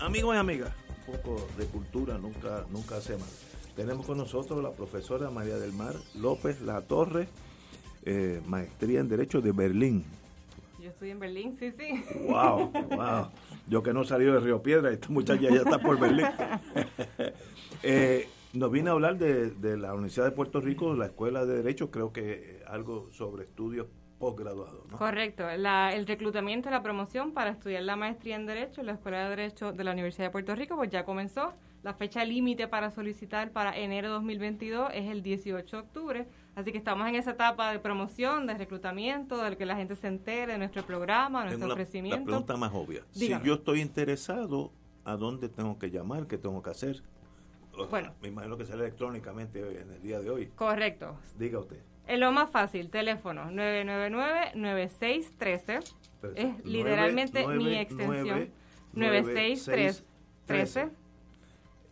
Amigos y amigas, un poco de cultura nunca, nunca hace mal. Tenemos con nosotros la profesora María del Mar López La Torre, eh, maestría en Derecho de Berlín. Yo estoy en Berlín, sí, sí. Wow, wow. Yo que no salió de Río Piedra, esta muchacha ya está por Berlín. eh, nos viene a hablar de, de, la Universidad de Puerto Rico, la Escuela de Derecho, creo que algo sobre estudios posgraduados, ¿no? Correcto. La, el reclutamiento y la promoción para estudiar la maestría en Derecho en la Escuela de Derecho de la Universidad de Puerto Rico, pues ya comenzó. La fecha límite para solicitar para enero de 2022 es el 18 de octubre. Así que estamos en esa etapa de promoción, de reclutamiento, de que la gente se entere de nuestro programa, de nuestro ofrecimiento. La pregunta más obvia. Dígame. Si yo estoy interesado, ¿a dónde tengo que llamar? ¿Qué tengo que hacer? bueno. Me imagino que sale electrónicamente en el día de hoy. Correcto. Diga usted. Es lo más fácil, teléfono 999-9613. Es literalmente mi extensión. 9613.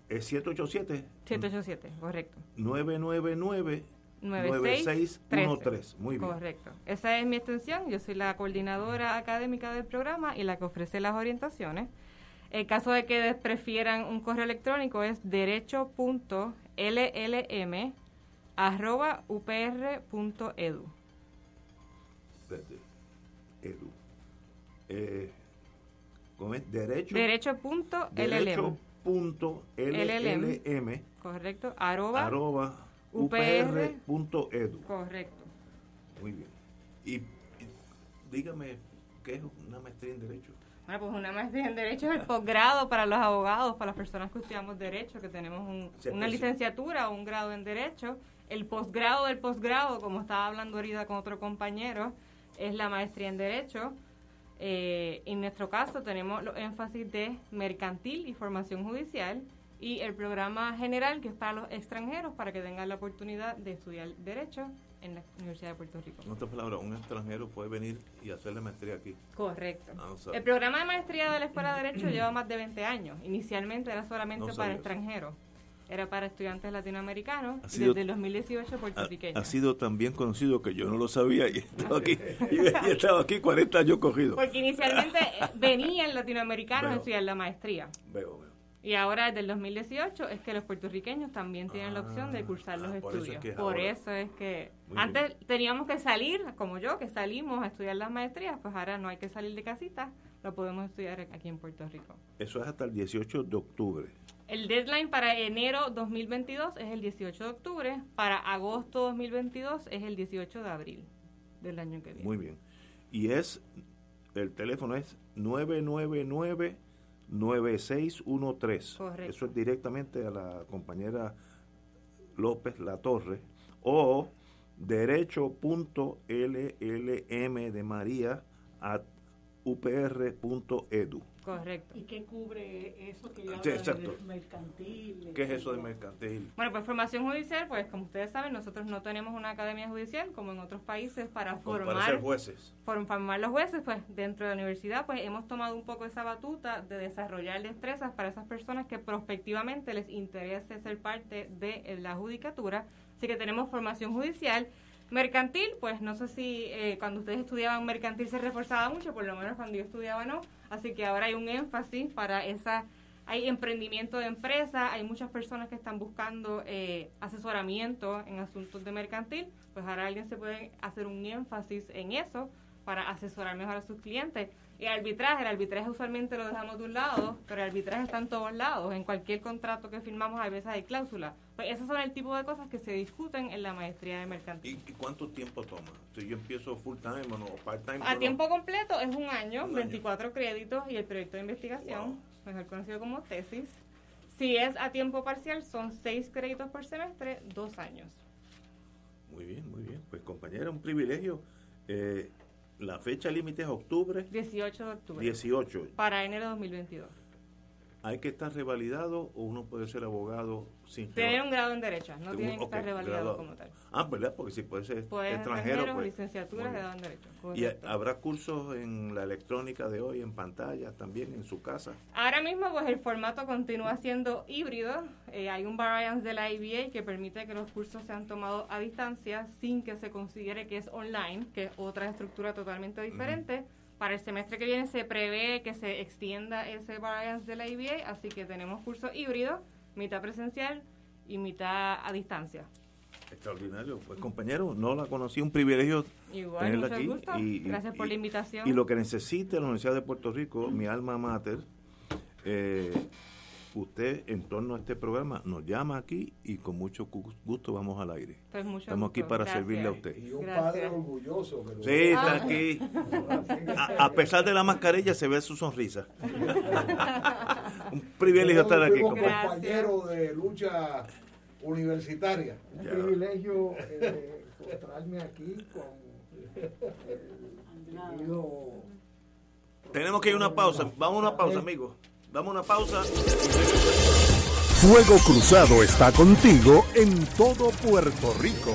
¿Es 787? 787, correcto. 999 9613. Muy bien. Correcto. Esa es mi extensión. Yo soy la coordinadora académica del programa y la que ofrece las orientaciones. En caso de que prefieran un correo electrónico es derecho.llm arroba upr.edu. Edu. Eh, ¿Cómo es? Derecho. Derecho.llm. Derecho.llm. Correcto. Arroba. Arroba upr.edu. Correcto. Muy bien. Y, dígame, ¿qué es una maestría en Derecho? Bueno, pues una maestría en Derecho es el posgrado para los abogados, para las personas que estudiamos Derecho, que tenemos una licenciatura o un grado en Derecho. El posgrado del posgrado, como estaba hablando ahorita con otro compañero, es la maestría en Derecho. Eh, en nuestro caso tenemos los énfasis de mercantil y formación judicial y el programa general que es para los extranjeros para que tengan la oportunidad de estudiar Derecho en la Universidad de Puerto Rico. En otras palabras, un extranjero puede venir y hacer la maestría aquí. Correcto. Ah, el programa de maestría de la Escuela de Derecho lleva más de 20 años. Inicialmente era solamente para extranjeros. Era para estudiantes latinoamericanos y desde el 2018 puertorriqueños. Ha, sido tan bien conocido que yo no lo sabía y he estado aquí, y he estado aquí 40 años cogido. Porque inicialmente venían latinoamericanos a estudiar la maestría. Veo, veo. Y ahora desde el 2018 es que los puertorriqueños también tienen la opción de cursar los ah, estudios. por eso es que antes teníamos que salir, como yo, que salimos a estudiar las maestrías, pues ahora no hay que salir de casita, lo podemos estudiar aquí en Puerto Rico. Eso es hasta el 18 de octubre. El deadline para enero 2022 es el 18 de octubre, para agosto 2022 es el 18 de abril del año que viene. Muy bien. Y es, el teléfono es 999 9613. Correcto. Eso es directamente a la compañera López La Torre o derecho.llm de María at upr.edu. Correcto. ¿Y qué cubre eso que habla de mercantil? ¿Qué es eso de mercantil? Bueno, pues formación judicial, pues como ustedes saben, nosotros no tenemos una academia judicial como en otros países para formar jueces. formar los jueces, pues dentro de la universidad pues hemos tomado un poco esa batuta de desarrollar destrezas para esas personas que prospectivamente les interese ser parte de la judicatura. Así que tenemos formación judicial Mercantil, pues no sé si eh, cuando ustedes estudiaban mercantil se reforzaba mucho, por lo menos cuando yo estudiaba no. Así que ahora hay un énfasis para esa, hay emprendimiento de empresa, hay muchas personas que están buscando eh, asesoramiento en asuntos de mercantil, pues ahora alguien se puede hacer un énfasis en eso para asesorar mejor a sus clientes. Y el arbitraje, el arbitraje usualmente lo dejamos de un lado, pero el arbitraje está en todos lados. En cualquier contrato que firmamos a veces hay cláusulas. Pues esos son el tipo de cosas que se discuten en la maestría de mercantil. ¿Y, cuánto tiempo toma? Si yo empiezo full time o no, part time. A tiempo completo es un año, 24 créditos y el proyecto de investigación, mejor conocido como tesis. Si es a tiempo parcial, son 6 créditos por semestre, dos años. Muy bien, muy bien. Pues compañera, un privilegio. Eh, la fecha límite es octubre. 18 de octubre. 18. Para enero de 2022. ¿Hay que estar revalidado o uno puede ser abogado sin Tener un grado en Derecho, no tiene que estar revalidado como tal. Ah, ¿verdad? Porque si puede ser extranjero. Pues, licenciatura de grado en Derecho. ¿Y habrá cursos en la electrónica de hoy, en pantalla, también en su casa? Ahora mismo, pues el formato continúa siendo híbrido. Eh, hay un variance de la IBA que permite que los cursos sean tomados a distancia sin que se considere que es online, que es otra estructura totalmente diferente. Para el semestre que viene se prevé que se extienda ese variance de la IBA, así que tenemos cursos híbridos, mitad presencial y mitad a distancia. Extraordinario. Pues compañero, no la conocí, un privilegio tenerla aquí. Y, Gracias por la invitación. Y lo que necesite la Universidad de Puerto Rico, mi alma mater, eh, usted en torno a este programa nos llama aquí y con mucho gusto vamos al aire. Pues Estamos aquí para servirle a usted. Y un padre orgulloso. Que sí, está aquí. A, pesar de la mascarilla se ve su sonrisa. un privilegio estar aquí. Compañero de lucha universitaria. Un privilegio eh, encontrarme aquí con Tenemos que ir a una pausa. Vamos a una pausa, amigos. Damos una pausa. Fuego Cruzado está contigo en todo Puerto Rico.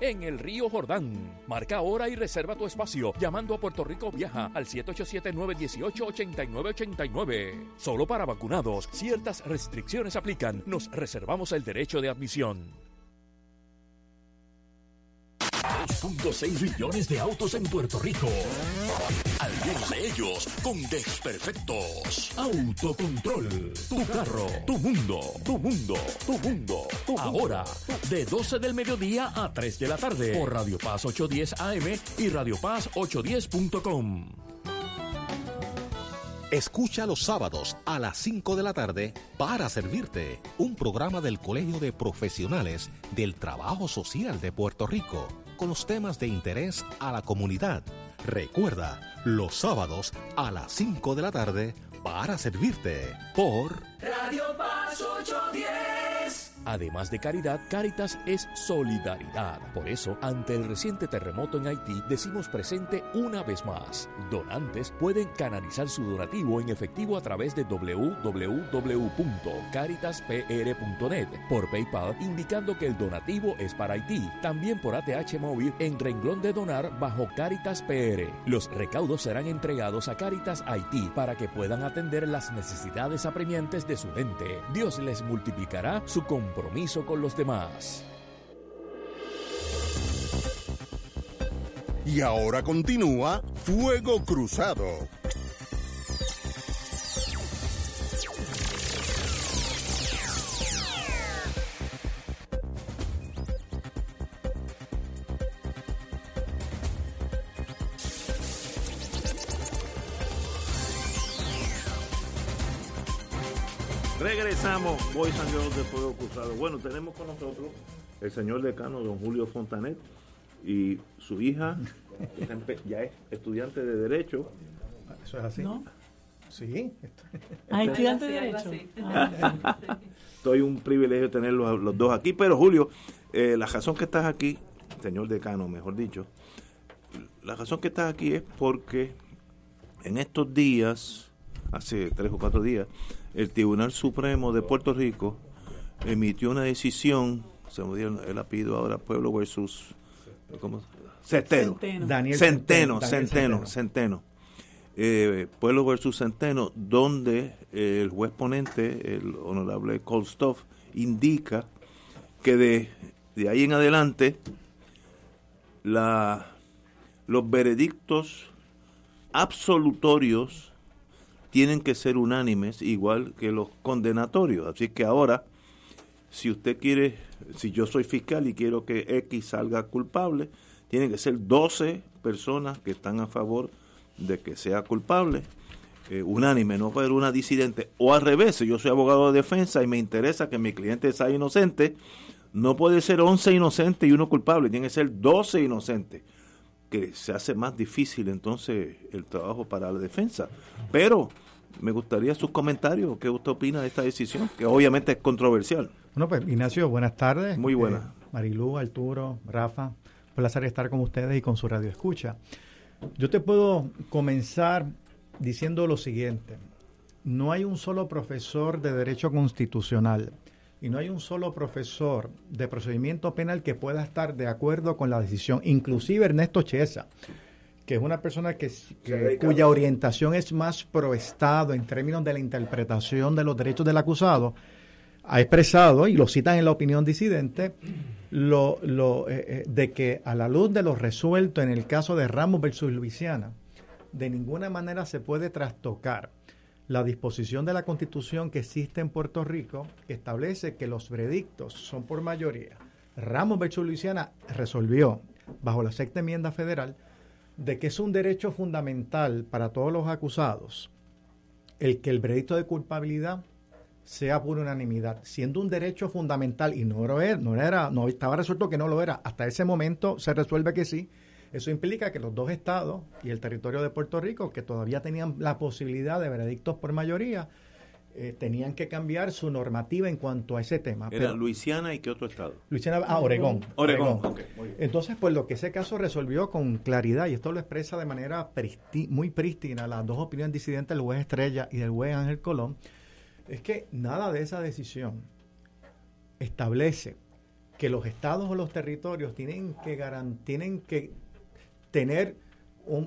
en el río Jordán. Marca ahora y reserva tu espacio llamando a Puerto Rico Viaja al 787-918-8989. Solo para vacunados, ciertas restricciones aplican. Nos reservamos el derecho de admisión. 2.6 millones de autos en Puerto Rico. Algunos de ellos con desperfectos. Autocontrol. Tu carro. Tu mundo. Tu mundo. Tu mundo. Ahora, de 12 del mediodía a 3 de la tarde. Por Radio Paz 810 AM y Radio Paz 810.com. Escucha los sábados a las 5 de la tarde para servirte un programa del Colegio de Profesionales del Trabajo Social de Puerto Rico con los temas de interés a la comunidad. Recuerda, los sábados a las 5 de la tarde para servirte por Radio Paz 810. Además de caridad, Caritas es solidaridad. Por eso, ante el reciente terremoto en Haití, decimos presente una vez más. Donantes pueden canalizar su donativo en efectivo a través de www.caritaspr.net, por PayPal indicando que el donativo es para Haití, también por ATH móvil en renglón de donar bajo Caritas PR. Los recaudos serán entregados a Caritas Haití para que puedan atender las necesidades apremiantes de su gente. Dios les multiplicará su compromiso compromiso con los demás. Y ahora continúa Fuego Cruzado. Regresamos, Boys and Girls de Fuego Cruzado. Bueno, tenemos con nosotros el señor decano, don Julio Fontanet, y su hija, ya es estudiante de Derecho. ¿Eso es así? ¿No? Sí. Ah, estudiante de Derecho. Ah. Estoy un privilegio tenerlos los dos aquí, pero Julio, eh, la razón que estás aquí, señor decano, mejor dicho, la razón que estás aquí es porque en estos días, hace tres o cuatro días, el Tribunal Supremo de Puerto Rico emitió una decisión, se me dio el apellido ahora, Pueblo versus ¿cómo? Centeno. Centeno. Daniel Centeno, Centeno, Centeno, Centeno. Eh, Pueblo versus Centeno, donde eh, el juez ponente, el honorable Kolstoff, indica que de, de ahí en adelante la, los veredictos absolutorios tienen que ser unánimes, igual que los condenatorios. Así que ahora, si usted quiere, si yo soy fiscal y quiero que X salga culpable, tienen que ser 12 personas que están a favor de que sea culpable, eh, unánime, no puede haber una disidente. O al revés, si yo soy abogado de defensa y me interesa que mi cliente sea inocente, no puede ser 11 inocentes y uno culpable, tiene que ser 12 inocentes que se hace más difícil entonces el trabajo para la defensa. Pero me gustaría sus comentarios, ¿qué usted opina de esta decisión? Que obviamente es controversial. Bueno, pues Ignacio, buenas tardes. Muy buenas. Eh, Marilú, Arturo, Rafa, placer estar con ustedes y con su radio escucha. Yo te puedo comenzar diciendo lo siguiente. No hay un solo profesor de Derecho Constitucional y no hay un solo profesor de procedimiento penal que pueda estar de acuerdo con la decisión, inclusive Ernesto Chesa, que es una persona que, cuya orientación es más pro Estado en términos de la interpretación de los derechos del acusado, ha expresado, y lo citan en la opinión disidente, lo, lo eh, eh, de que a la luz de lo resuelto en el caso de Ramos versus Luisiana, de ninguna manera se puede trastocar la disposición de la Constitución que existe en Puerto Rico, que establece que los veredictos son por mayoría. Ramos versus Luisiana resolvió, bajo la sexta enmienda federal, de que es un derecho fundamental para todos los acusados el que el veredicto de culpabilidad sea por unanimidad, siendo un derecho fundamental y no lo era, no era, no estaba resuelto que no lo era. Hasta ese momento se resuelve que sí. Eso implica que los dos estados y el territorio de Puerto Rico, que todavía tenían la posibilidad de veredictos por mayoría, eh, tenían que cambiar su normativa en cuanto a ese tema. ¿Era Luisiana y qué otro estado? Luisiana, ah, Oregón. Oregón. Entonces, pues lo que ese caso resolvió con claridad, y esto lo expresa de manera muy prístina las dos opiniones disidentes del juez Estrella y del juez Ángel Colón, es que nada de esa decisión establece que los estados o los territorios tienen que, tienen que tener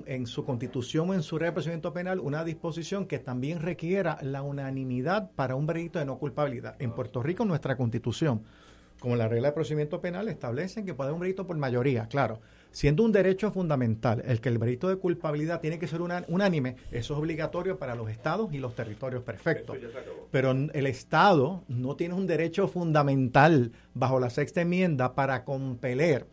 en su constitución o en su representamiento penal una disposición que también requiera la unanimidad para un veredicto de no culpabilidad. En Puerto Rico, nuestra constitución, como la regla de procedimiento penal, establecen que puede haber un veredicto por mayoría, claro siendo un derecho fundamental el que el veredicto de culpabilidad tiene que ser unánime, eso es obligatorio para los estados y los territorios perfectos. Pero el Estado no tiene un derecho fundamental bajo la sexta enmienda para compeler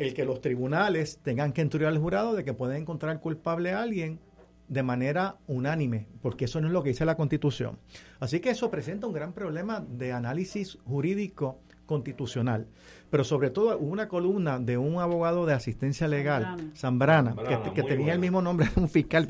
el que los tribunales tengan que instruir al jurado de que pueden encontrar culpable a alguien de manera unánime, porque eso no es lo que dice la Constitución. Así que eso presenta un gran problema de análisis jurídico constitucional. Pero sobre todo hubo una columna de un abogado de asistencia legal, Zambrana, que, tenía el mismo nombre de un fiscal.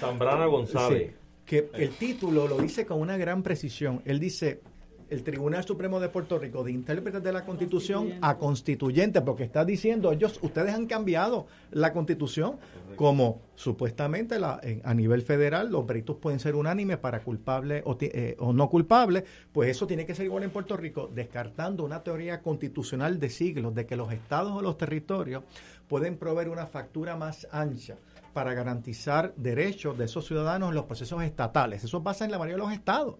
Zambrana González. que el título lo dice con una gran precisión. Él dice, el Tribunal Supremo de Puerto Rico de intérprete de la Constitución a constituyente, porque está diciendo, ellos, ustedes han cambiado la Constitución como supuestamente la, a nivel federal los peritos pueden ser unánimes para culpable o, eh, o, no culpable, pues eso tiene que ser igual en Puerto Rico, descartando una teoría constitucional de siglos de que los estados o los territorios pueden proveer una factura más ancha para garantizar derechos de esos ciudadanos en los procesos estatales. Eso pasa en la mayoría de los estados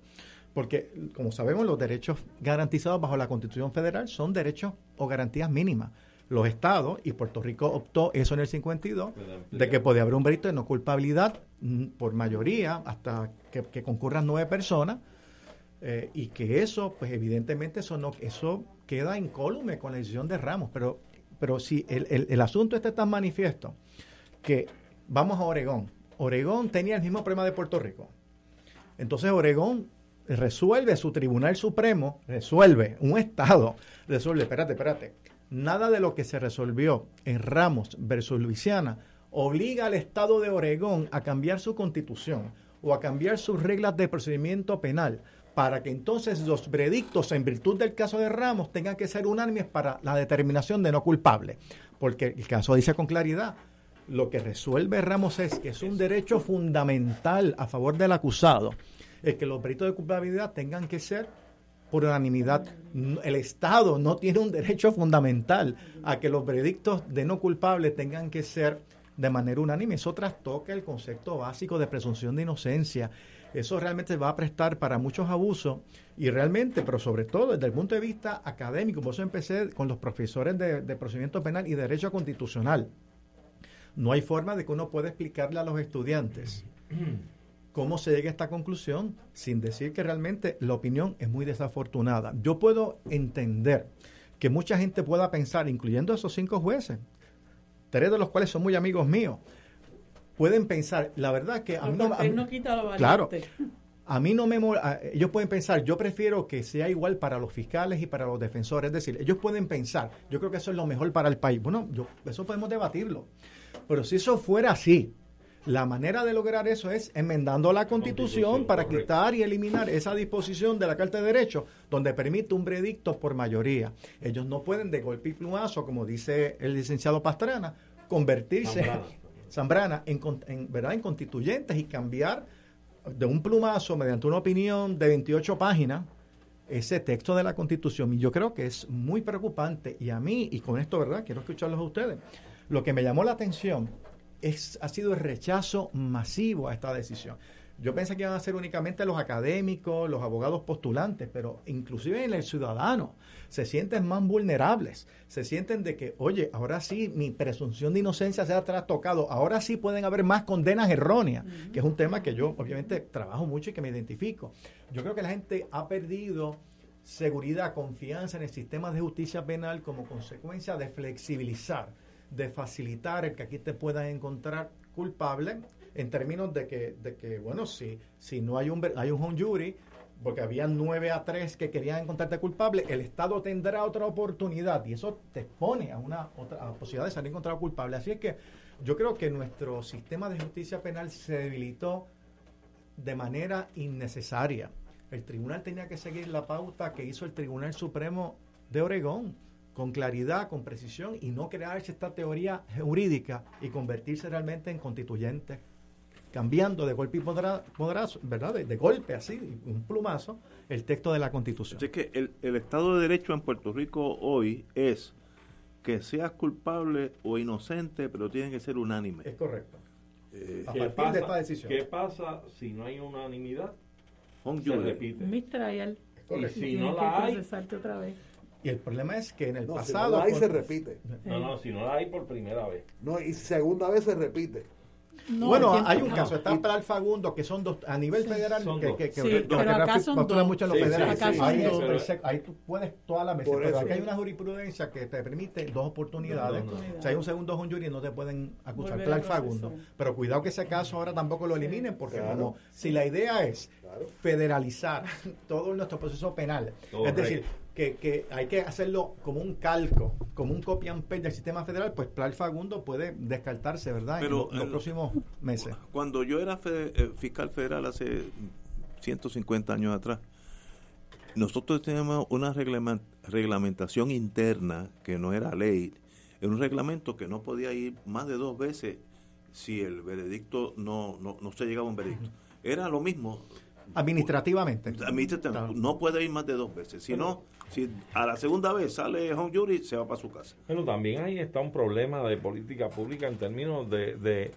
porque como sabemos los derechos garantizados bajo la Constitución Federal son derechos o garantías mínimas. Los estados, y Puerto Rico optó eso en el 52, de que podía haber un verito de no culpabilidad mm, por mayoría hasta que, concurran nueve personas, eh, y que eso, pues evidentemente eso no, eso queda incólume con la decisión de Ramos, pero, pero si el, el, el asunto este tan manifiesto, que vamos a Oregón, Oregón tenía el mismo problema de Puerto Rico. Entonces Oregón resuelve su Tribunal Supremo, resuelve, un Estado resuelve, espérate, espérate, nada de lo que se resolvió en Ramos versus Luisiana obliga al Estado de Oregón a cambiar su constitución o a cambiar sus reglas de procedimiento penal para que entonces los veredictos en virtud del caso de Ramos tengan que ser unánimes para la determinación de no culpable. Porque el caso dice con claridad, lo que resuelve Ramos es que es un derecho fundamental a favor del acusado es que los peritos de culpabilidad tengan que ser por unanimidad. El Estado no tiene un derecho fundamental a que los veredictos de no culpable tengan que ser de manera unánime. Eso trastoca el concepto básico de presunción de inocencia. Eso realmente va a prestar para muchos abusos y realmente, pero sobre todo desde el punto de vista académico, por eso empecé con los profesores de, de procedimiento penal y derecho constitucional. No hay forma de que uno pueda explicarle a los estudiantes cómo se llega a esta conclusión sin decir que realmente la opinión es muy desafortunada. Yo puedo entender que mucha gente pueda pensar, incluyendo esos cinco jueces, tres de los cuales son muy amigos míos, pueden pensar, la verdad que a mí no, claro, a mí no me ellos pueden pensar, yo prefiero que sea igual para los fiscales y para los defensores, es decir, ellos pueden pensar, yo creo que eso es lo mejor para el país. Bueno, yo, eso podemos debatirlo. Pero si eso fuera así, la manera de lograr eso es enmendando la constitución, para quitar y eliminar esa disposición de la Carta de Derechos donde permite un veredicto por mayoría. Ellos no pueden de golpe y plumazo, como dice el licenciado Pastrana, convertirse Zambrana, en, ¿verdad? en constituyentes y cambiar de un plumazo mediante una opinión de 28 páginas ese texto de la constitución. Y yo creo que es muy preocupante. Y a mí, y con esto, ¿verdad? Quiero escucharlos a ustedes. Lo que me llamó la atención es, ha sido el rechazo masivo a esta decisión. Yo pensé que iban a ser únicamente los académicos, los abogados postulantes, pero inclusive en el ciudadano se sienten más vulnerables, se sienten de que, oye, ahora sí mi presunción de inocencia se ha trastocado, ahora sí pueden haber más condenas erróneas, que es un tema que yo obviamente trabajo mucho y que me identifico. Yo creo que la gente ha perdido seguridad, confianza en el sistema de justicia penal como consecuencia de flexibilizar de facilitar el que aquí te puedan encontrar culpable en términos de que, de que bueno, si, si no hay un, hay un jury, porque había nueve a tres que querían encontrarte culpable, el Estado tendrá otra oportunidad y eso te expone a una otra posibilidad de salir encontrado culpable. Así es que yo creo que nuestro sistema de justicia penal se debilitó de manera innecesaria. El tribunal tenía que seguir la pauta que hizo el Tribunal Supremo de Oregón con claridad, con precisión y no crearse esta teoría jurídica y convertirse realmente en constituyente, cambiando de golpe y podrazo, ¿verdad? De, golpe así, un plumazo, el texto de la constitución. Así que el, Estado de Derecho en Puerto Rico hoy es que seas culpable o inocente, pero tiene que ser unánime. Es correcto. Eh, a partir pasa, de esta decisión. ¿Qué pasa si no hay unanimidad? se repite. Y si no la hay, otra vez. Y el problema es que en el pasado. Si no la hay, se repite. No, no, si no la hay por primera vez. No, y segunda vez se repite bueno, hay un caso, está para el Fagundo, que son dos, a nivel federal, que, que, que, pero acá son dos. mucho los federales. ahí, tú puedes toda la mesa, pero acá hay una jurisprudencia que te permite dos oportunidades. Si hay un segundo jury no te pueden acusar para el Fagundo. Pero cuidado que ese caso ahora tampoco lo eliminen, porque como si la idea es federalizar todo nuestro proceso penal, es decir, que, hay que hacerlo como un calco, como un copy and paste del sistema federal, pues Plan Fagundo puede descartarse, ¿verdad? en, los, próximos meses. Cuando yo era eh, fiscal federal hace 150 años atrás, nosotros teníamos una reglamentación interna que no era ley, era un reglamento que no podía ir más de dos veces si el veredicto no, no, no se llegaba a un veredicto. Era lo mismo. Administrativamente. Administrativamente. No puede ir más de dos veces. Si no, si a la segunda vez sale home jury, se va para su casa. Bueno, también ahí está un problema de política pública en términos de,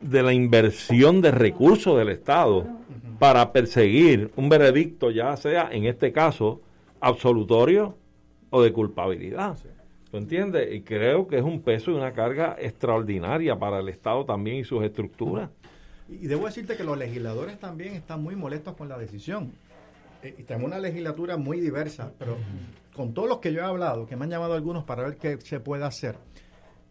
de, la inversión de recursos del Estado para perseguir un veredicto, ya sea en este caso absolutorio o de culpabilidad. ¿Tú entiendes? Y creo que es un peso y una carga extraordinaria para el Estado también y sus estructuras. Y debo decirte que los legisladores también están muy molestos con la decisión. Eh, y tenemos una legislatura muy diversa, pero con todos los que yo he hablado, que me han llamado algunos para ver qué se puede hacer,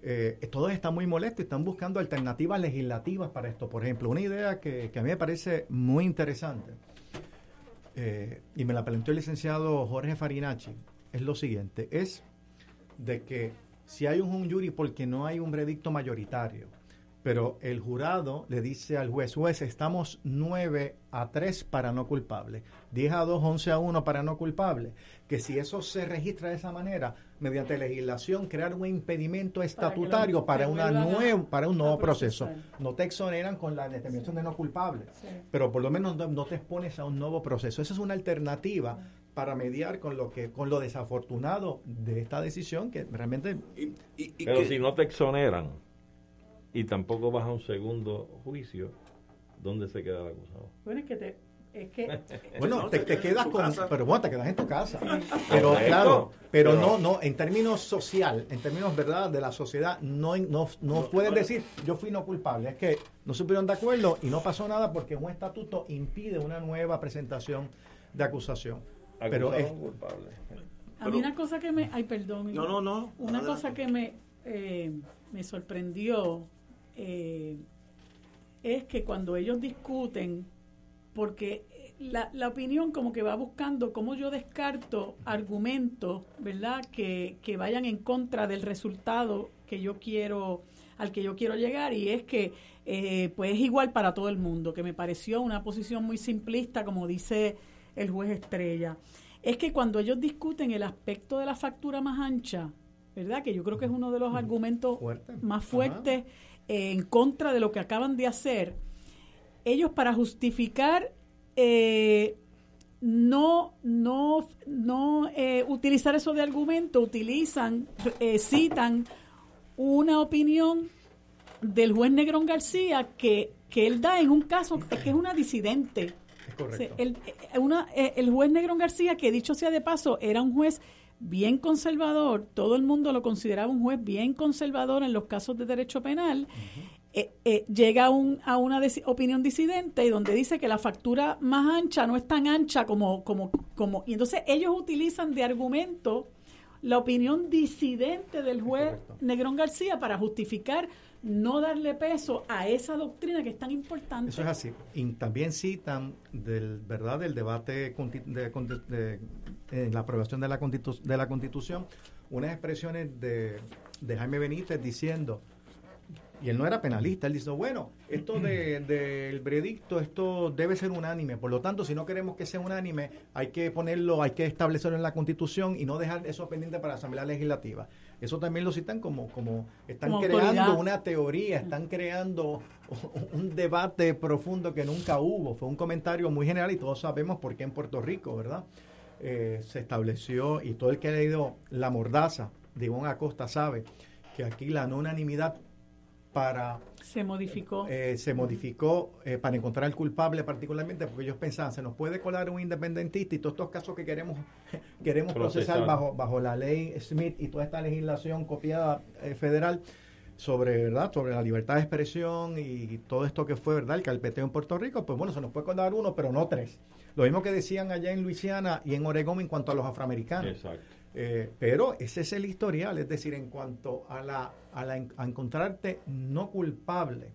eh, todos están muy molestos y están buscando alternativas legislativas para esto. Por ejemplo, una idea que, a mí me parece muy interesante, eh, y me la planteó el licenciado Jorge Farinacci, es lo siguiente, es de que si hay un jury porque no hay un veredicto mayoritario, pero el jurado le dice al juez, juez, estamos 9 a 3 para no culpable, 10 a 2, 11 a 1 para no culpable, que si eso se registra de esa manera, mediante legislación, crear un impedimento estatutario para, una nuevo, para un nuevo proceso. No te exoneran con la determinación de no culpable, pero por lo menos no, te expones a un nuevo proceso. Esa es una alternativa para mediar con lo que con lo desafortunado de esta decisión que realmente pero si no te exoneran y tampoco vas a un segundo juicio, ¿dónde se queda el acusado? Bueno, es que te, es que bueno te, quedas con pero bueno te quedas en tu casa. Pero claro pero, no no en términos social en términos verdad de la sociedad no no, no, puedes decir yo fui no culpable es que no se pusieron de acuerdo y no pasó nada porque un estatuto impide una nueva presentación de acusación. Pero es culpable. A mí una cosa que me ay perdón. No no no una cosa que me eh, me sorprendió eh, es que cuando ellos discuten, porque la, la, opinión como que va buscando cómo yo descarto argumentos, ¿verdad?, que, que vayan en contra del resultado que yo quiero al que yo quiero llegar y es que eh, pues es igual para todo el mundo, que me pareció una posición muy simplista, como dice el juez Estrella. Es que cuando ellos discuten el aspecto de la factura más ancha, ¿verdad? Que yo creo que es uno de los argumentos más fuertes en contra de lo que acaban de hacer. Ellos para justificar eh, no, no, no eh, utilizar eso de argumento, utilizan, eh, citan una opinión del juez Negrón García que, que él da en un caso que es una disidente. el, una, el juez Negrón García, que dicho sea de paso, era un juez bien conservador, todo el mundo lo consideraba un juez bien conservador en los casos de derecho penal, eh, eh, llega un, a una opinión disidente y donde dice que la factura más ancha no es tan ancha como, como, como, y entonces ellos utilizan de argumento la opinión disidente del juez Negrón García para justificar no darle peso a esa doctrina que es tan importante. Eso es así. Y también citan del verdad del debate de, en la aprobación de la, de la Constitución unas expresiones de, de Jaime Benítez diciendo y él no era penalista, él dice, bueno, esto del de, veredicto, esto debe ser unánime, por lo tanto, si no queremos que sea unánime, hay que ponerlo, hay que establecerlo en la Constitución y no dejar eso pendiente para la Asamblea Legislativa. Eso también lo citan como, como están creando una teoría, están creando un debate profundo que nunca hubo. Fue un comentario muy general y todos sabemos por qué en Puerto Rico, ¿verdad? Eh, se estableció, y todo el que ha leído La Mordaza de Ivonne Acosta sabe que aquí la no unanimidad para... Se modificó. Eh, se modificó eh, para encontrar al culpable particularmente porque ellos pensaban, se nos puede colar un independentista y todos estos casos que queremos, queremos procesar, bajo, bajo la ley Smith y toda esta legislación copiada eh, federal sobre verdad sobre la libertad de expresión y todo esto que fue verdad el calpeteo en Puerto Rico pues bueno se nos puede colar uno pero no tres. Lo mismo que decían allá en Luisiana y en Oregón en cuanto a los afroamericanos. Exacto. Eh, pero ese es el historial, es decir, en cuanto a, la, a, encontrarte no culpable,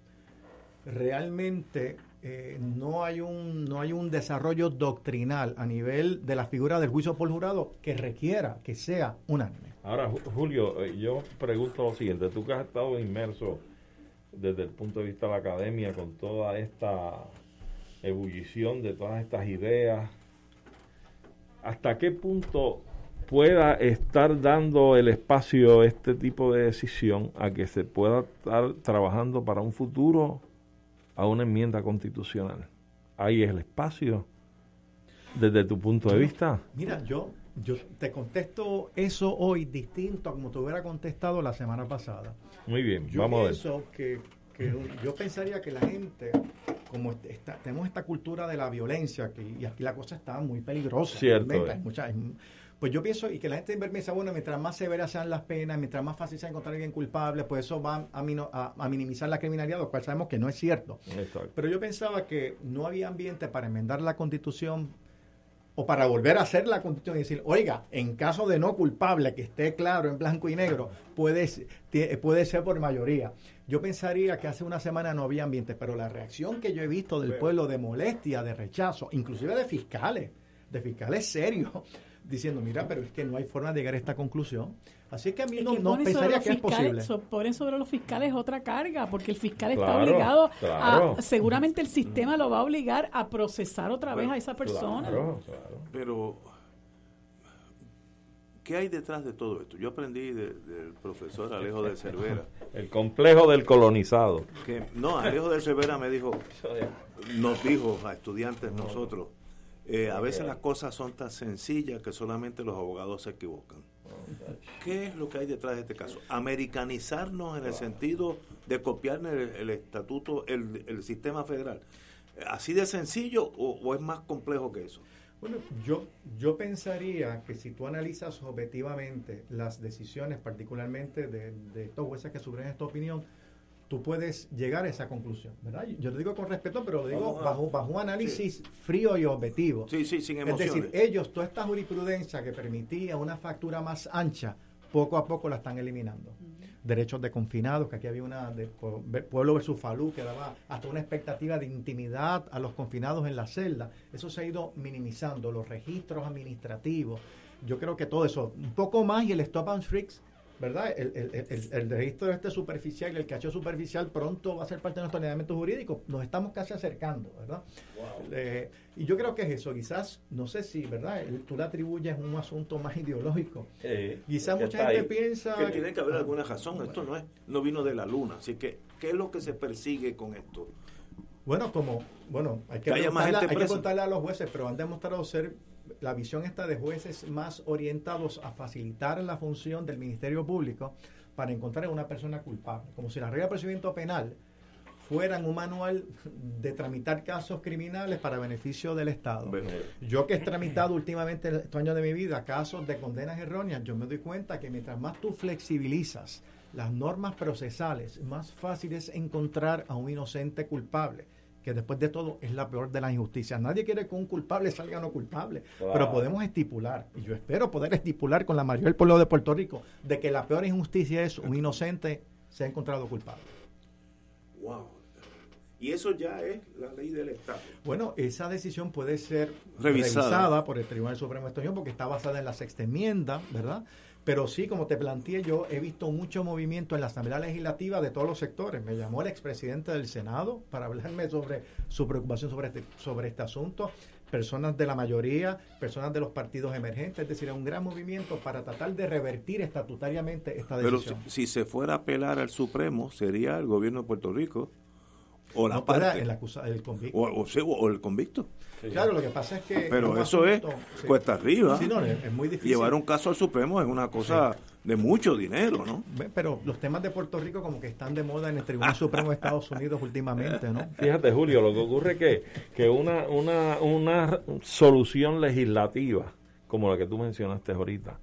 realmente eh, no, hay un, no hay un desarrollo doctrinal a nivel de la figura del juicio por jurado que requiera que sea unánime. Ahora, Julio, eh, yo pregunto lo siguiente, tú que has estado inmerso desde el punto de vista de la academia con toda esta ebullición de todas estas ideas, ¿hasta qué punto pueda estar dando el espacio este tipo de decisión a que se pueda estar trabajando para un futuro a una enmienda constitucional. Ahí es el espacio desde tu punto de vista. Mira, yo yo te contesto eso hoy distinto a como te hubiera contestado la semana pasada. Muy bien, yo vamos pienso a ver. Que, que yo pensaría que la gente, como tenemos esta cultura de la violencia, que, y aquí la cosa está muy peligrosa. Cierto. Hay mucha, pues yo pienso, y que la gente piensa, bueno, mientras más severas sean las penas, mientras más fácil sea encontrar a alguien culpable, pues eso va a, a, minimizar la criminalidad, lo cual sabemos que no es cierto. Pero yo pensaba que no había ambiente para enmendar la constitución o para volver a hacer la constitución y decir, oiga, en caso de no culpable, que esté claro en blanco y negro, puede, puede ser por mayoría. Yo pensaría que hace una semana no había ambiente, pero la reacción que yo he visto del pueblo de molestia, de rechazo, inclusive de fiscales, de fiscales serios, diciendo, mira, pero es que no hay forma de llegar a esta conclusión. Así que a mí no, no pensaría que es posible. ponen sobre los fiscales otra carga, porque el fiscal está obligado a, seguramente el sistema lo va a obligar a procesar otra vez a esa persona. Pero, ¿qué hay detrás de todo esto? Yo aprendí del profesor Alejo de Cervera. el complejo del colonizado. Que, no, Alejo de Cervera me dijo, nos dijo a estudiantes nosotros, eh, a veces las cosas son tan sencillas que solamente los abogados se equivocan. ¿Qué es lo que hay detrás de este caso? Americanizarnos en el sentido de copiar el, estatuto, el, sistema federal. ¿Así de sencillo o, es más complejo que eso? Bueno, yo, yo pensaría que si tú analizas objetivamente las decisiones, particularmente de, de estos jueces que suben esta opinión, tú puedes llegar a esa conclusión, ¿verdad? Yo te digo con respeto, pero lo digo bajo, bajo un análisis frío y objetivo. Sí, sí, sin emociones. Es decir, ellos, toda esta jurisprudencia que permitía una factura más ancha, poco a poco la están eliminando. Derechos de confinados, que aquí había una de Pueblo versus Falú, que daba hasta una expectativa de intimidad a los confinados en la celda. Eso se ha ido minimizando, los registros administrativos. Yo creo que todo eso, un poco más y el stop and tricks ¿verdad? El, el, el, registro este superficial el cacho superficial pronto va a ser parte de nuestro ordenamiento jurídico. Nos estamos casi acercando, ¿verdad? Eh, y yo creo que es eso. Quizás, no sé si, ¿verdad? Tú le atribuyes un asunto más ideológico. Eh, quizás mucha gente piensa... Que tiene que haber alguna razón. Esto no, es, no vino de la luna. Así que, ¿qué es lo que se persigue con esto? Bueno, como, bueno, hay que, hay que contarle a los jueces, pero han demostrado ser la visión esta de jueces más orientados a facilitar la función del Ministerio Público para encontrar a una persona culpable, como si la regla de procedimiento penal fueran un manual de tramitar casos criminales para beneficio del Estado. Yo que he tramitado últimamente estos años de mi vida casos de condenas erróneas, yo me doy cuenta que mientras más tú flexibilizas las normas procesales, más fácil es encontrar a un inocente culpable que después de todo es la peor de las injusticias. Nadie quiere que un culpable salga no culpable, pero podemos estipular, y yo espero poder estipular con la mayoría del pueblo de Puerto Rico, de que la peor injusticia es un inocente se ha encontrado culpable. Wow. Y eso ya es la ley del Estado. Bueno, esa decisión puede ser revisada, por el Tribunal Supremo Español porque está basada en la sexta enmienda, ¿verdad? Pero sí, como te planteé yo, he visto mucho movimiento en la Asamblea Legislativa de todos los sectores. Me llamó el expresidente del Senado para hablarme sobre su preocupación sobre este, sobre este asunto. Personas de la mayoría, personas de los partidos emergentes, es decir, un gran movimiento para tratar de revertir estatutariamente esta decisión. Pero si, se fuera a apelar al Supremo, sería el gobierno de Puerto Rico o la parte. El, el convicto. o el convicto. Claro, lo que pasa es que... Pero eso es cuesta arriba. Sí, no, es, muy difícil. Llevar un caso al Supremo es una cosa de mucho dinero, ¿no? Pero los temas de Puerto Rico como que están de moda en el Tribunal Supremo de Estados Unidos últimamente, ¿no? Fíjate, Julio, lo que ocurre es que, que una, una, una solución legislativa, como la que tú mencionaste ahorita,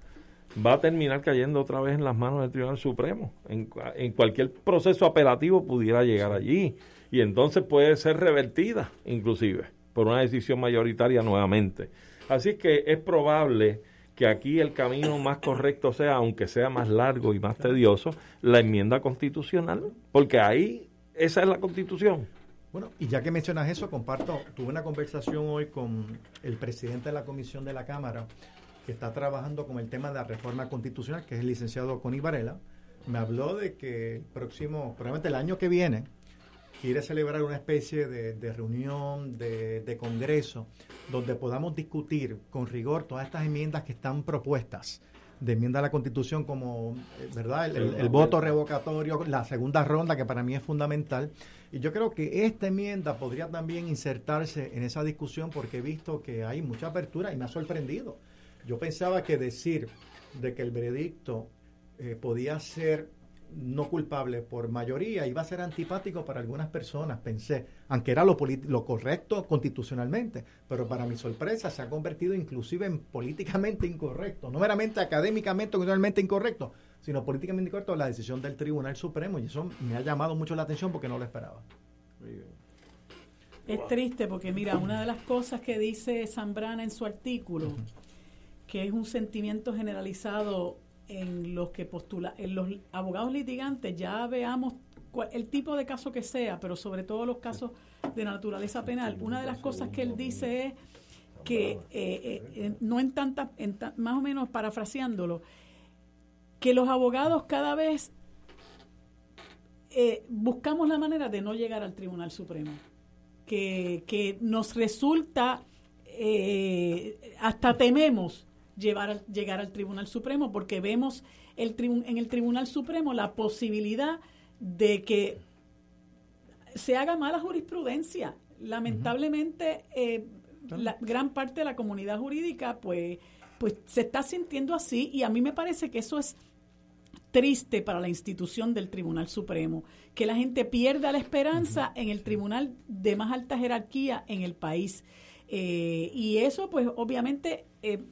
va a terminar cayendo otra vez en las manos del Tribunal Supremo. En, en cualquier proceso apelativo pudiera llegar allí y entonces puede ser revertida, inclusive por una decisión mayoritaria nuevamente. Así que es probable que aquí el camino más correcto sea, aunque sea más largo y más tedioso, la enmienda constitucional, porque ahí esa es la constitución. Bueno, y ya que mencionas eso, comparto, tuve una conversación hoy con el presidente de la Comisión de la Cámara, que está trabajando con el tema de la reforma constitucional, que es el licenciado Connie Varela. Me habló de que el próximo, probablemente el año que viene, quiere celebrar una especie de, reunión, de, congreso, donde podamos discutir con rigor todas estas enmiendas que están propuestas de enmienda a la Constitución como, eh, ¿verdad? El, voto revocatorio, la segunda ronda, que para mí es fundamental. Y yo creo que esta enmienda podría también insertarse en esa discusión porque he visto que hay mucha apertura y me ha sorprendido. Yo pensaba que decir de que el veredicto eh, podía ser no culpable por mayoría iba a ser antipático para algunas personas, pensé, aunque era lo, lo correcto constitucionalmente, pero para mi sorpresa se ha convertido inclusive en políticamente incorrecto, no meramente académicamente o constitucionalmente incorrecto, sino políticamente incorrecto la decisión del Tribunal Supremo y eso me ha llamado mucho la atención porque no lo esperaba. Es triste porque mira, una de las cosas que dice Zambrana en su artículo, que es un sentimiento generalizado en los que postula, en los abogados litigantes ya veamos el tipo de caso que sea, pero sobre todo los casos de naturaleza penal. Una de las cosas que él dice es que, eh, eh, eh, no en tanta, más o menos parafraseándolo, que los abogados cada vez buscamos la manera de no llegar al Tribunal Supremo, que, que nos resulta, hasta tememos llevar, llegar al Tribunal Supremo porque vemos el en el Tribunal Supremo la posibilidad de que se haga mala jurisprudencia. Lamentablemente, eh, la gran parte de la comunidad jurídica pues, pues se está sintiendo así y a mí me parece que eso es triste para la institución del Tribunal Supremo, que la gente pierda la esperanza en el tribunal de más alta jerarquía en el país. Eh, y eso, pues, obviamente, eh,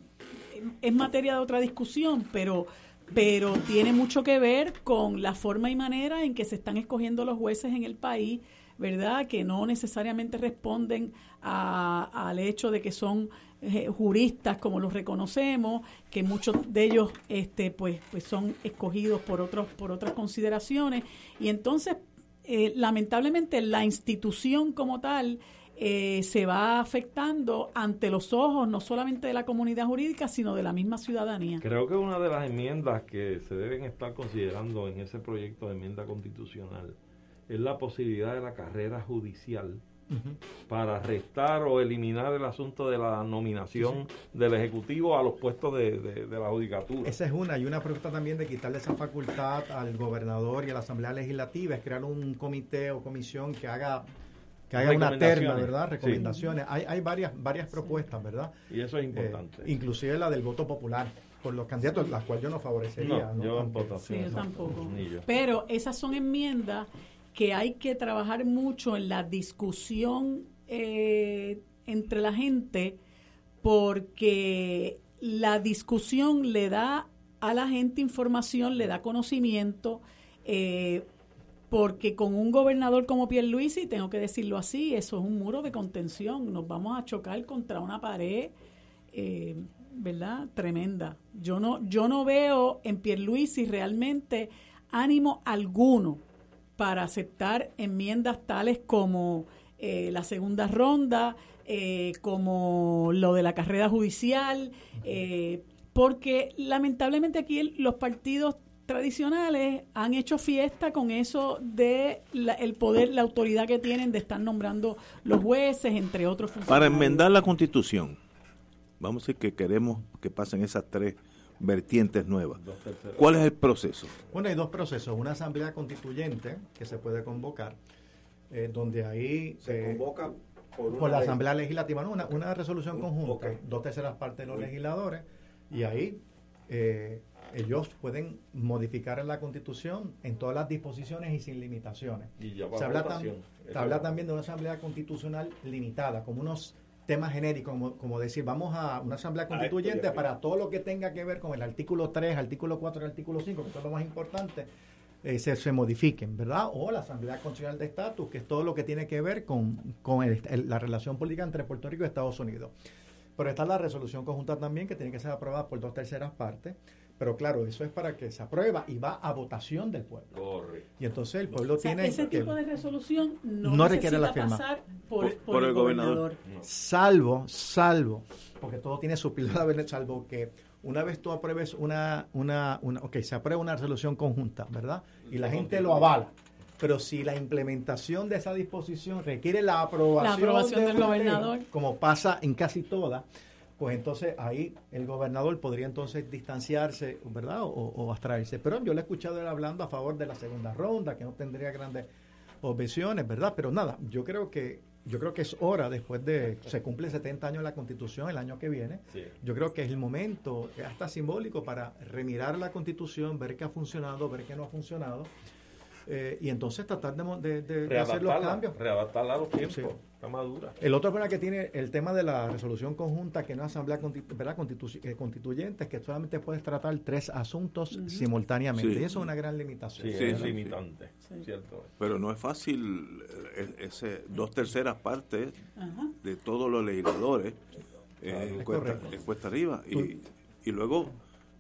es materia de otra discusión, pero pero tiene mucho que ver con la forma y manera en que se están escogiendo los jueces en el país, ¿verdad? Que no necesariamente responden al hecho de que son eh, juristas como los reconocemos, que muchos de ellos este, pues, pues son escogidos por, otros, por otras consideraciones. Y entonces, eh, lamentablemente, la institución como tal eh, se va afectando ante los ojos no solamente de la comunidad jurídica, sino de la misma ciudadanía. Creo que una de las enmiendas que se deben estar considerando en ese proyecto de enmienda constitucional es la posibilidad de la carrera judicial para restar o eliminar el asunto de la nominación del Ejecutivo a los puestos de, la judicatura. Esa es una, y una pregunta también de quitarle esa facultad al gobernador y a la Asamblea Legislativa, es crear un comité o comisión que haga que haga una terna, ¿verdad? Recomendaciones. Hay, hay varias varias propuestas, ¿verdad? Y eso es eh, importante. inclusive la del voto popular por los candidatos, las cuales yo no favorecería. No, Yo, tampoco. Pero esas son enmiendas que hay que trabajar mucho en la discusión eh, entre la gente porque la discusión le da a la gente información, le da conocimiento, eh, porque con un gobernador como Pierluisi, tengo que decirlo así, eso es un muro de contención, nos vamos a chocar contra una pared, eh, ¿verdad? Tremenda. Yo no, yo no veo en Pierluisi realmente ánimo alguno para aceptar enmiendas tales como eh, la segunda ronda, eh, como lo de la carrera judicial, eh, porque lamentablemente aquí los partidos tradicionales han hecho fiesta con eso de el poder, la autoridad que tienen de estar nombrando los jueces, entre otros funcionarios. Para enmendar la constitución, vamos a decir que queremos que pasen esas tres vertientes nuevas. ¿Cuál es el proceso? Bueno, hay dos procesos. Una asamblea constituyente que se puede convocar, eh, donde ahí... Se eh, convoca por, la asamblea legislativa, no, una, una resolución conjunta, dos terceras partes de los legisladores, y ahí eh, ellos pueden modificar la constitución en todas las disposiciones y sin limitaciones. se habla, se habla también de una asamblea constitucional limitada, como unos temas genéricos, como, decir, vamos a una asamblea constituyente para todo lo que tenga que ver con el artículo 3, artículo 4 y artículo 5, que es lo más importante, eh, se, modifiquen, ¿verdad? O la Asamblea Constitucional de Estatus, que es todo lo que tiene que ver con, la relación política entre Puerto Rico y Estados Unidos. Pero está la resolución conjunta también, que tiene que ser aprobada por dos terceras partes. Pero claro, eso es para que se aprueba y va a votación del pueblo. Y entonces el pueblo tiene ese tipo de resolución no, requiere la firma pasar por, el, gobernador. Salvo, salvo, porque todo tiene su pila de salvo que una vez tú apruebes una, una, una, ok, se aprueba una resolución conjunta, ¿verdad? Y la gente lo avala. Pero si la implementación de esa disposición requiere la aprobación, del gobernador, como pasa en casi todas, pues entonces ahí el gobernador podría entonces distanciarse, ¿verdad? O, o, abstraerse. Pero yo le he escuchado él hablando a favor de la segunda ronda, que no tendría grandes objeciones, ¿verdad? Pero nada, yo creo que yo creo que es hora, después de, se cumple 70 años la constitución el año que viene, yo creo que es el momento, hasta simbólico, para remirar la constitución, ver qué ha funcionado, ver qué no ha funcionado, eh, y entonces tratar de, de, hacer los cambios. Readaptarla a los tiempos, está madura. El otro problema que tiene el tema de la resolución conjunta, que no es asamblea eh, constituyente, es que solamente puedes tratar tres asuntos simultáneamente. Y eso es una gran limitación. Sí, es limitante, cierto. Pero no es fácil, eh, ese dos terceras partes de todos los legisladores eh, cuesta, arriba. Y, y luego,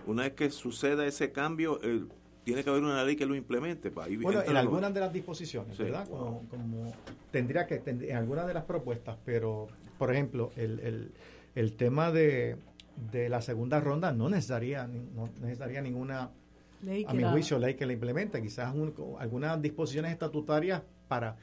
una vez que suceda ese cambio, el tiene que haber una ley que lo implemente. Para bueno, en algunas de las disposiciones, ¿verdad? Como, tendría que, en algunas de las propuestas, pero, por ejemplo, el, el, tema de, de, la segunda ronda no necesitaría, no necesitaría ninguna, a mi juicio, ley que la implemente. Quizás algunas disposiciones estatutarias para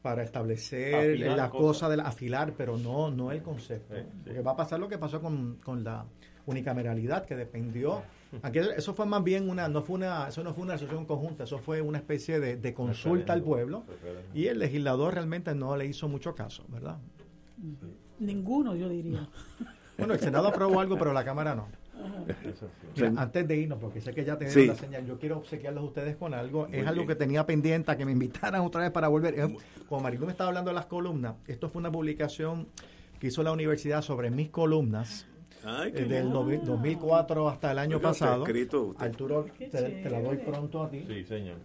para establecer la cosa de la, afilar, pero no no el concepto. Porque va a pasar lo que pasó con, con la unicameralidad, que dependió Aquí eso fue más bien una, no fue una, eso no fue una resolución conjunta, eso fue una especie de, consulta al pueblo y el legislador realmente no le hizo mucho caso, ¿verdad? Ninguno, yo diría. Bueno, el Senado aprobó algo, pero la Cámara no. antes de irnos, porque sé que ya tenemos la señal, yo quiero obsequiarlos a ustedes con algo. es algo que tenía pendiente, a que me invitaran otra vez para volver. Como Marilu me estaba hablando de las columnas, esto fue una publicación que hizo la universidad sobre mis columnas desde el 2004 hasta el año pasado. Arturo, te, la doy pronto a ti.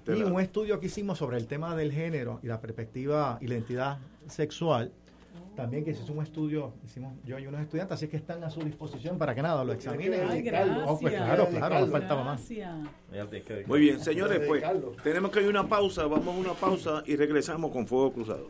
Y un estudio que hicimos sobre el tema del género y la perspectiva y la identidad sexual. También que hizo un estudio, hicimos yo y unos estudiantes, así que están a su disposición para que nada lo examinen. Oh, pues claro, claro, faltaba más. Muy bien, señores, pues tenemos que ir a una pausa, vamos a una pausa y regresamos con Fuego Cruzado.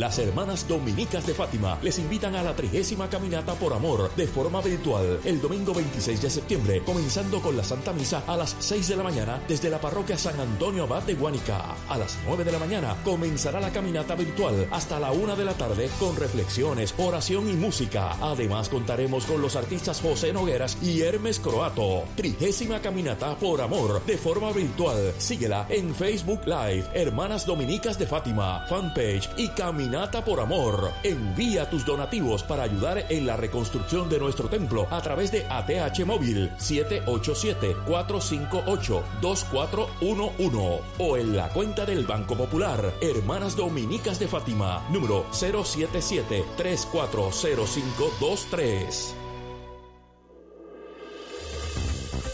Las hermanas dominicas de Fátima les invitan a la trigésima caminata por amor de forma virtual el domingo 26 de septiembre, comenzando con la Santa Misa a las 6 de la mañana desde la parroquia San Antonio Abad de Guánica. A las 9 de la mañana comenzará la caminata virtual hasta la 1 de la tarde con reflexiones, oración y música. Además contaremos con los artistas José Nogueras y Hermes Croato. Trigésima caminata por amor de forma virtual. Síguela en Facebook Live, Hermanas Dominicas de Fátima, fanpage y caminata Caminata por Amor. Envía tus donativos para ayudar en la reconstrucción de nuestro templo a través de ATH Móvil 787-458-2411 o en la cuenta del Banco Popular Hermanas Dominicas de Fátima, número 077 340523.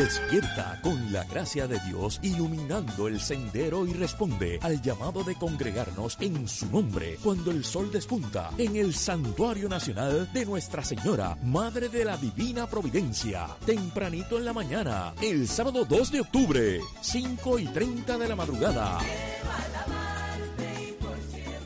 Despierta con la gracia de Dios iluminando el sendero y responde al llamado de congregarnos en su nombre cuando el sol despunta en el Santuario Nacional de Nuestra Señora, Madre de la Divina Providencia, tempranito en la mañana, el sábado 2 de octubre, 5 y 30 de la madrugada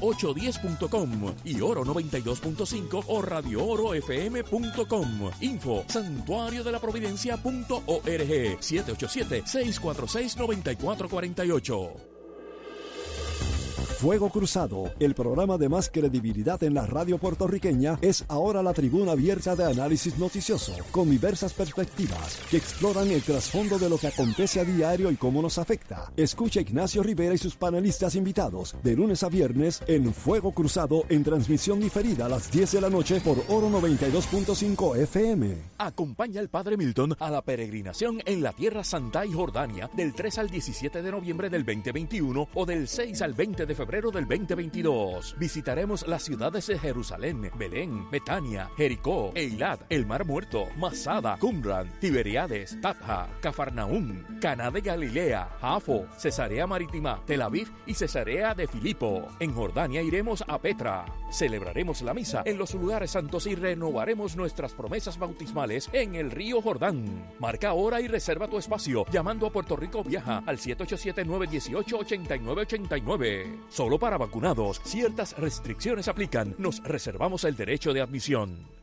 810.com y oro 92.5 o radioorofm.com. Info santuario de la providencia.org 787 646 9448. Fuego Cruzado, el programa de más credibilidad en la radio puertorriqueña, es ahora la tribuna abierta de análisis noticioso, con diversas perspectivas que exploran el trasfondo de lo que acontece a diario y cómo nos afecta. Escucha Ignacio Rivera y sus panelistas invitados de lunes a viernes en Fuego Cruzado en transmisión diferida a las 10 de la noche por Oro 92.5 FM. Acompaña al Padre Milton a la peregrinación en la Tierra Santa y Jordania del 3 al 17 de noviembre del 2021 o del 6 al 20 de febrero febrero del 2022. Visitaremos las ciudades de Jerusalén, Belén, Betania, Jericó, Eilat, el Mar Muerto, Masada, Qumran, Tiberiades, Tatja, Cafarnaúm, Caná de Galilea, Jafo, Cesarea Marítima, Tel Aviv y Cesarea de Filipo. En Jordania iremos a Petra. Celebraremos la misa en los lugares santos y renovaremos nuestras promesas bautismales en el río Jordán. Marca ahora y reserva tu espacio llamando a Puerto Rico Viaja al 787-918-8989. Solo para vacunados. Ciertas restricciones aplican. Nos reservamos el derecho de admisión.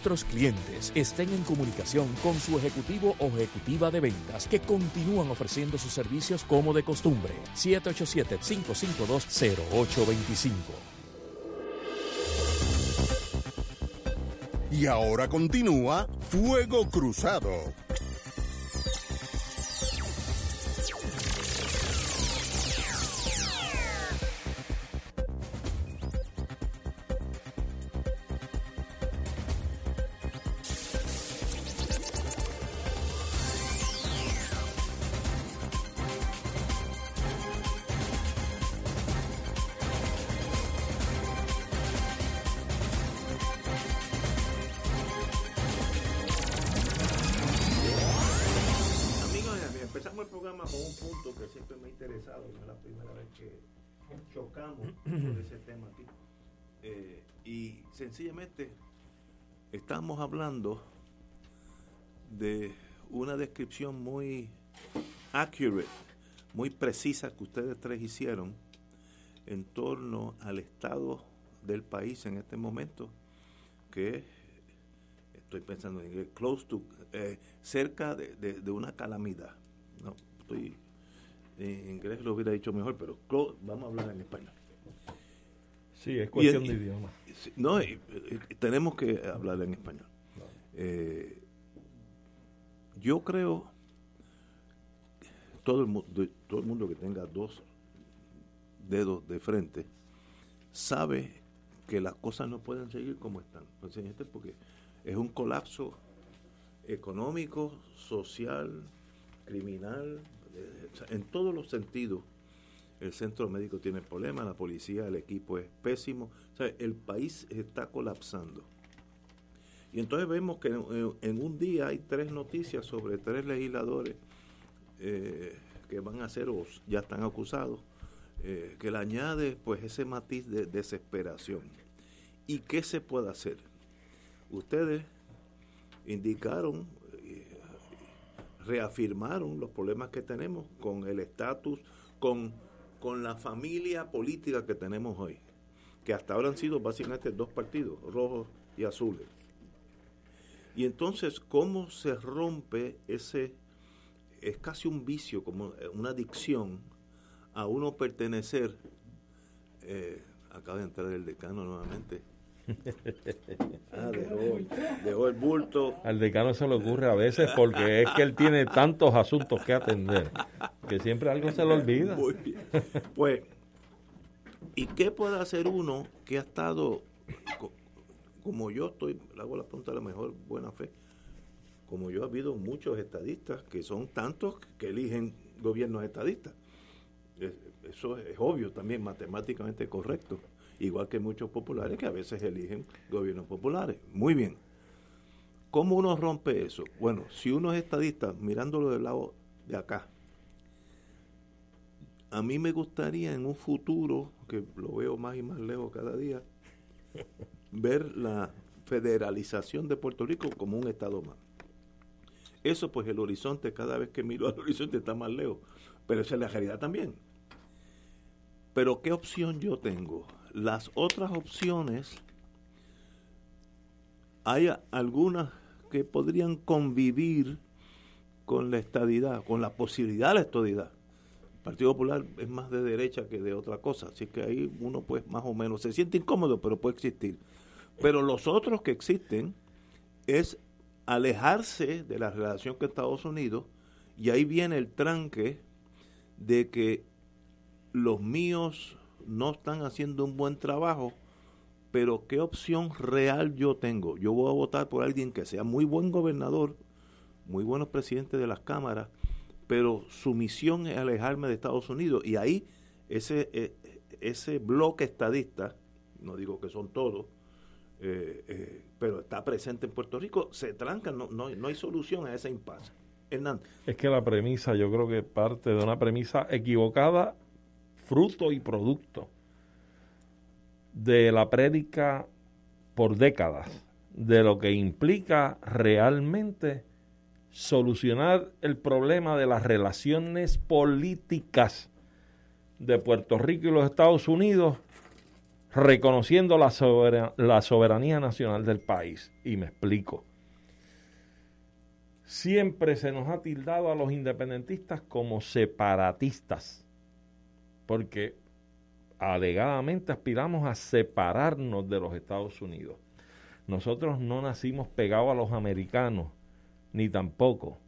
nuestros clientes estén en comunicación con su ejecutivo o ejecutiva de ventas que continúan ofreciendo sus servicios como de costumbre. 787-552-0825. Y ahora continúa Fuego Cruzado. Interesado, no es la primera vez que chocamos por ese tema aquí. Eh, y sencillamente estamos hablando de una descripción muy accurate, muy precisa que ustedes tres hicieron en torno al estado del país en este momento, que estoy pensando en inglés, close to, eh, cerca de, una calamidad. Estoy, en inglés lo hubiera dicho mejor, pero vamos a hablar en español. Sí, es cuestión de idioma. No, tenemos que hablar en español. Eh, yo creo todo el, todo el mundo que tenga dos dedos de frente sabe que las cosas no pueden seguir como están. Porque es un colapso económico, social, criminal, eh, en todos los sentidos. El centro médico tiene problemas, la policía, el equipo es pésimo. el país está colapsando. Y entonces vemos que en, un día hay tres noticias sobre tres legisladores eh, que van a ser o ya están acusados, eh, que le añade pues ese matiz de desesperación. ¿Y qué se puede hacer? Ustedes indicaron, eh, reafirmaron los problemas que tenemos con el estatus, con, con la familia política que tenemos hoy, que hasta ahora han sido básicamente dos partidos, rojos y azules. Y entonces, ¿cómo se rompe ese, es casi un vicio, como una adicción a uno pertenecer, eh, acaba de entrar el decano nuevamente, ah, dejó, el bulto. Al decano se le ocurre a veces porque es que él tiene tantos asuntos que atender que siempre algo se le olvida. Pues, ¿y qué puede hacer uno que ha estado como yo estoy, le hago la pregunta a la mejor buena fe, como yo ha habido muchos estadistas que son tantos que eligen gobiernos estadistas. Eso es obvio también, matemáticamente correcto. Igual que muchos populares que a veces eligen gobiernos populares. Muy bien. ¿Cómo uno rompe eso? Bueno, si uno es estadista, mirándolo del lado de acá, a mí me gustaría en un futuro, que lo veo más y más lejos cada día, ver la federalización de Puerto Rico como un Estado más. Eso pues el horizonte, cada vez que miro al horizonte está más lejos, pero esa es la realidad también. Pero ¿qué opción yo tengo? Las otras opciones, hay algunas que podrían convivir con la estadidad, con la posibilidad de la estadidad. El Partido Popular es más de derecha que de otra cosa, así que ahí uno pues más o menos se siente incómodo, pero puede existir. Pero los otros que existen es alejarse de la relación con Estados Unidos y ahí viene el tranque de que los míos no están haciendo un buen trabajo, pero ¿qué opción real yo tengo? Yo voy a votar por alguien que sea muy buen gobernador, muy buenos presidentes de las cámaras, pero su misión es alejarme de Estados Unidos y ahí ese, e, ese bloque estadista, no digo que son todos, eh, eh, pero está presente en Puerto Rico, se tranca, no, no, no hay solución a ese impasse. Hernán. Es que la premisa, yo creo que parte de una premisa equivocada, fruto y producto de la prédica por décadas, de lo que implica realmente solucionar el problema de las relaciones políticas de Puerto Rico y los Estados Unidos reconociendo la, la soberanía nacional del país. Y me explico. Siempre se nos ha tildado a los independentistas como separatistas, porque alegadamente aspiramos a separarnos de los Estados Unidos. Nosotros no nacimos pegados a los americanos, ni tampoco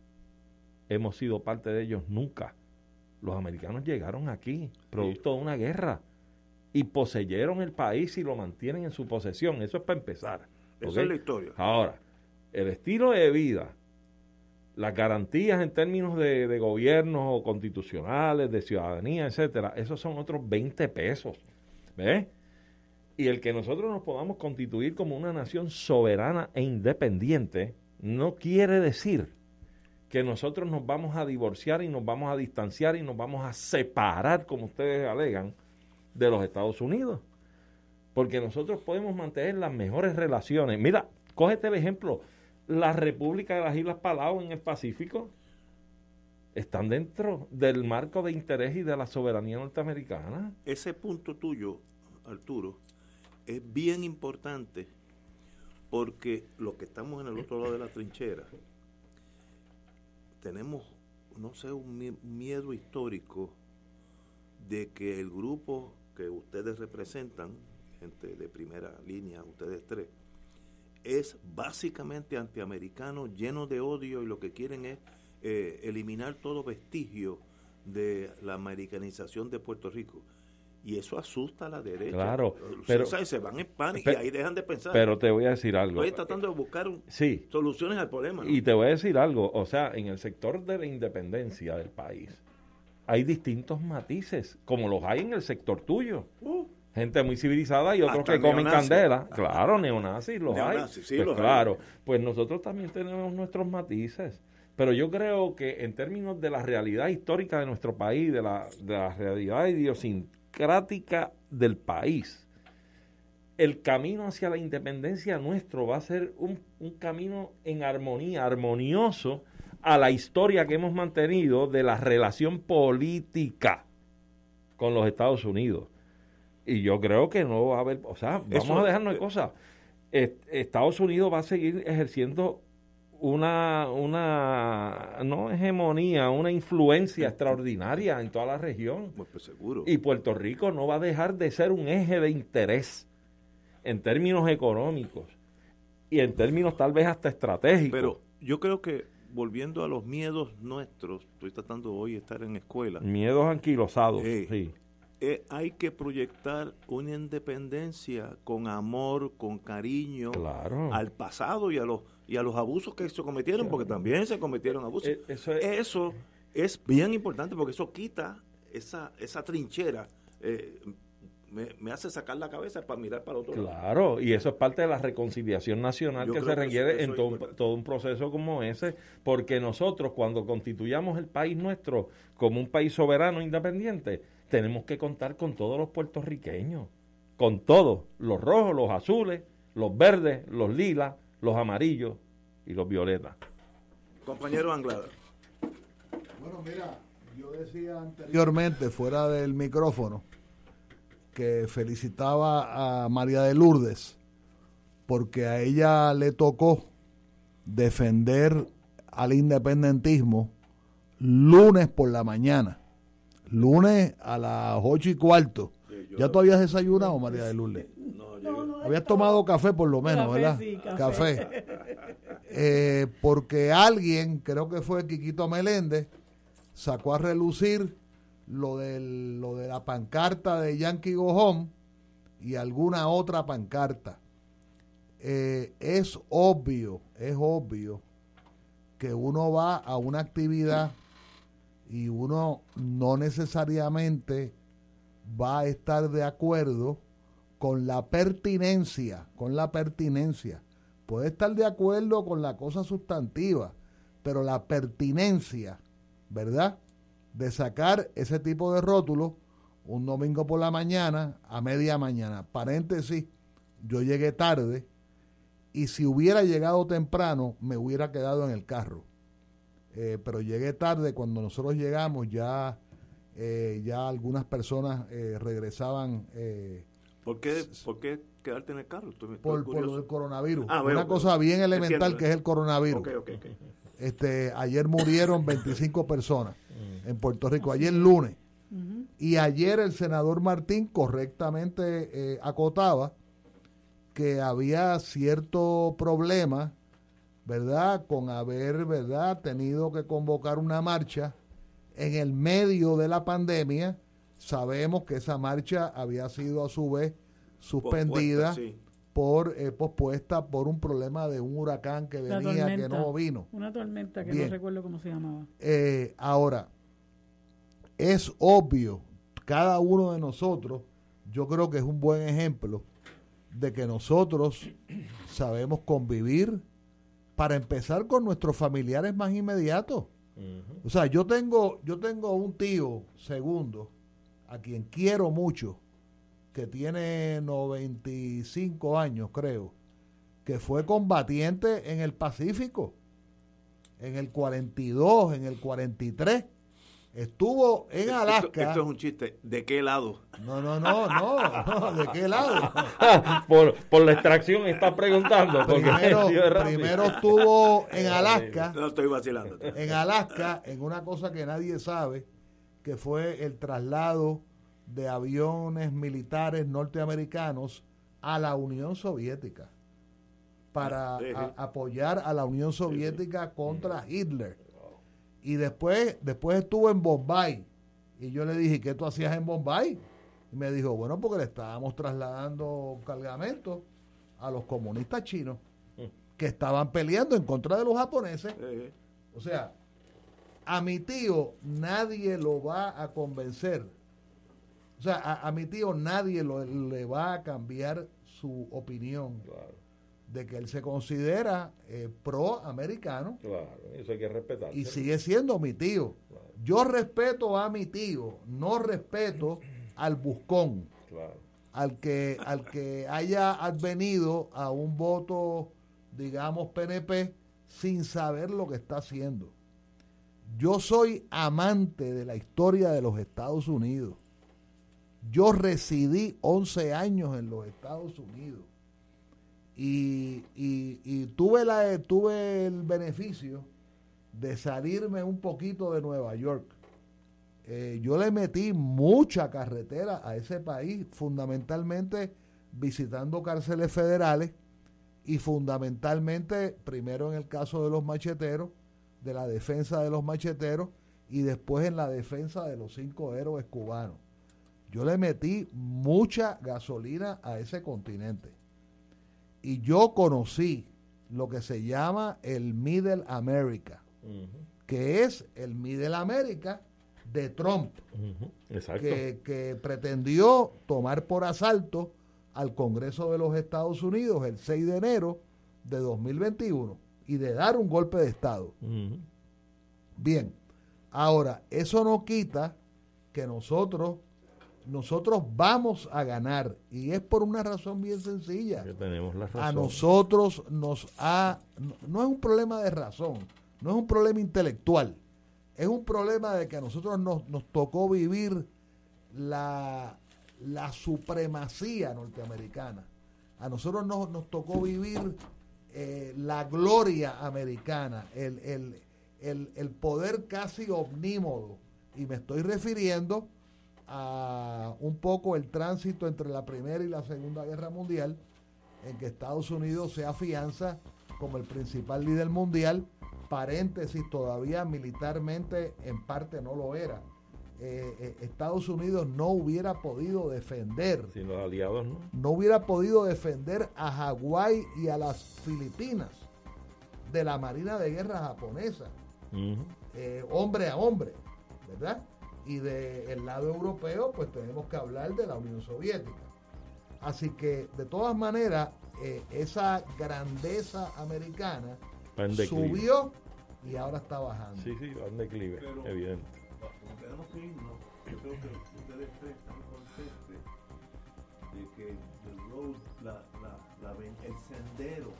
hemos sido parte de ellos nunca. Los americanos llegaron aquí, producto de una guerra y poseyeron el país y lo mantienen en su posesión. Eso es para empezar. Esa es la historia. Ahora, el estilo de vida, las garantías en términos de, de gobiernos constitucionales, de ciudadanía, etcétera, esos son otros 20 pesos. ¿Ves? Y el que nosotros nos podamos constituir como una nación soberana e independiente no quiere decir que nosotros nos vamos a divorciar y nos vamos a distanciar y nos vamos a separar, como ustedes alegan, de los Estados Unidos. porque nosotros podemos mantener las mejores relaciones. Mira, cógete de ejemplo, la República de las Islas Palau en el Pacífico están dentro del marco de interés y de la soberanía norteamericana. Ese punto tuyo, Arturo, es bien importante porque los que estamos en el otro lado de la trinchera tenemos, no sé, un miedo histórico de que el grupo que ustedes representan, gente de primera línea, ustedes tres, es básicamente antiamericano, lleno de odio y lo que quieren es eh, eliminar todo vestigio de la americanización de Puerto Rico. Y eso asusta a la derecha. Claro, pero se van en pánico y ahí dejan de pensar. Pero te voy a decir algo. Estoy tratando de buscar soluciones al problema. Y te voy a decir algo, o sea, en el sector de la independencia del país hay distintos matices, como los hay en el sector tuyo. Uh. Gente muy civilizada y otros que comen candela. Claro, neonazis los hay. pues claro, pues nosotros también tenemos nuestros matices. Pero yo creo que en términos de la realidad histórica de nuestro país, de la, de la realidad idiosincrática del país, el camino hacia la independencia nuestro va a ser un, un camino en armonía, armonioso a la historia que hemos mantenido de la relación política con los Estados Unidos. Y yo creo que no va a haber, o sea, vamos a dejarnos de cosas. Estados Unidos va a seguir ejerciendo una, una no hegemonía, una influencia extraordinaria en toda la región. Pues, pues, seguro. Y Puerto Rico no va a dejar de ser un eje de interés en términos económicos y en términos tal vez hasta estratégicos. Pero yo creo que volviendo a los miedos nuestros, estoy tratando hoy de estar en escuela. Miedos anquilosados, sí. Eh, hay que proyectar una independencia con amor, con cariño al pasado y a los y a los abusos que se cometieron, porque también se cometieron abusos. Eh, eso, es, bien importante porque eso quita esa, esa trinchera. Eh, me, hace sacar la cabeza para mirar para otro lado. Claro, y eso es parte de la reconciliación nacional que se requiere en todo, todo, un proceso como ese, porque nosotros cuando constituyamos el país nuestro como un país soberano independiente, tenemos que contar con todos los puertorriqueños, con todos, los rojos, los azules, los verdes, los lilas, los amarillos y los violetas. Compañero Anglada. Bueno, mira, yo decía anteriormente, fuera del micrófono, que felicitaba a María de Lourdes, porque a ella le tocó defender al independentismo lunes por la mañana, lunes a las ocho y cuarto. ¿Ya tú habías desayunado, María de Lourdes? Habías tomado café por lo menos, ¿verdad? café. Eh, porque alguien, creo que fue Quiquito Meléndez, sacó a relucir lo, del, lo de la pancarta de Yankee Gojón y alguna otra pancarta. Eh, es obvio, es obvio que uno va a una actividad y uno no necesariamente va a estar de acuerdo con la pertinencia, con la pertinencia. Puede estar de acuerdo con la cosa sustantiva, pero la pertinencia, ¿verdad? De sacar ese tipo de rótulo un domingo por la mañana a media mañana. Paréntesis, yo llegué tarde y si hubiera llegado temprano me hubiera quedado en el carro. Eh, pero llegué tarde, cuando nosotros llegamos ya, eh, ya algunas personas eh, regresaban ¿Por qué, ¿Por qué quedarte en el carro? por, lo del coronavirus. Ah, Una cosa bien elemental que es el coronavirus. este, ayer murieron 25 personas mm. en Puerto Rico, ayer lunes. Y ayer el senador Martín correctamente eh, acotaba que había cierto problema, ¿verdad?, con haber, ¿verdad?, tenido que convocar una marcha en el medio de la pandemia Sabemos que esa marcha había sido a su vez suspendida por eh, pospuesta por un problema de un huracán que venía que no vino. Una tormenta que no recuerdo cómo se llamaba. Eh, ahora, es obvio, cada uno de nosotros, yo creo que es un buen ejemplo de que nosotros sabemos convivir para empezar con nuestros familiares más inmediatos. O sea, yo tengo, yo tengo un tío segundo a quien quiero mucho, que tiene 95 años, creo, que fue combatiente en el Pacífico, en el 42, en el 43 Estuvo en Alaska. Esto, es un chiste. ¿De qué lado? No, no, no, no. ¿De qué lado? por, la extracción está preguntando. Primero, primero estuvo en Alaska. No estoy vacilando. En Alaska, en una cosa que nadie sabe, que fue el traslado de aviones militares norteamericanos a la Unión Soviética para apoyar a la Unión Soviética contra Hitler y después, después estuvo en Bombay. Y yo le dije, ¿qué tú hacías en Bombay? Y me dijo, bueno, porque le estábamos trasladando cargamento a los comunistas chinos que estaban peleando en contra de los japoneses. O sea, a mi tío nadie lo va a convencer. O sea, a, mi tío nadie lo, le va a cambiar su opinión. Claro de que él se considera eh, pro-americano. Claro, eso hay que respetar. Y sigue siendo mi tío. Yo respeto a mi tío, no respeto al buscón. Claro. Al que, al que haya advenido a un voto, digamos, PNP, sin saber lo que está haciendo. Yo soy amante de la historia de los Estados Unidos. Yo residí 11 años en los Estados Unidos y, y, tuve, la, tuve el beneficio de salirme un poquito de Nueva York. Eh, yo le metí mucha carretera a ese país, fundamentalmente visitando cárceles federales y fundamentalmente, primero en el caso de los macheteros, de la defensa de los macheteros y después en la defensa de los cinco héroes cubanos. Yo le metí mucha gasolina a ese continente y yo conocí lo que se llama el Middle America, que es el Middle America de Trump, que, que, pretendió tomar por asalto al Congreso de los Estados Unidos el 6 de enero de 2021 y de dar un golpe de Estado. Bien, ahora, eso no quita que nosotros nosotros vamos a ganar y es por una razón bien sencilla. tenemos la razón. A nosotros nos ha, no, es un problema de razón, no es un problema intelectual, es un problema de que a nosotros nos, nos tocó vivir la, la supremacía norteamericana. A nosotros nos, nos tocó vivir eh, la gloria americana, el, el, el, el poder casi omnímodo. Y me estoy refiriendo a un poco el tránsito entre la Primera y la Segunda Guerra Mundial, en que Estados Unidos se afianza como el principal líder mundial, paréntesis, todavía militarmente en parte no lo era. Eh, eh, Estados Unidos no hubiera podido defender. Sin los aliados, ¿no? No hubiera podido defender a Hawái y a las Filipinas de la Marina de Guerra japonesa, eh, hombre a hombre, ¿verdad? Y del lado europeo, pues tenemos que hablar de la Unión Soviética. Así que, de todas maneras, eh, esa grandeza americana subió y ahora está bajando. Sí, sí, va en declive, evidente. Tenemos que irnos. Yo creo que ustedes están conscientes de que el road, la, la, la, el sendero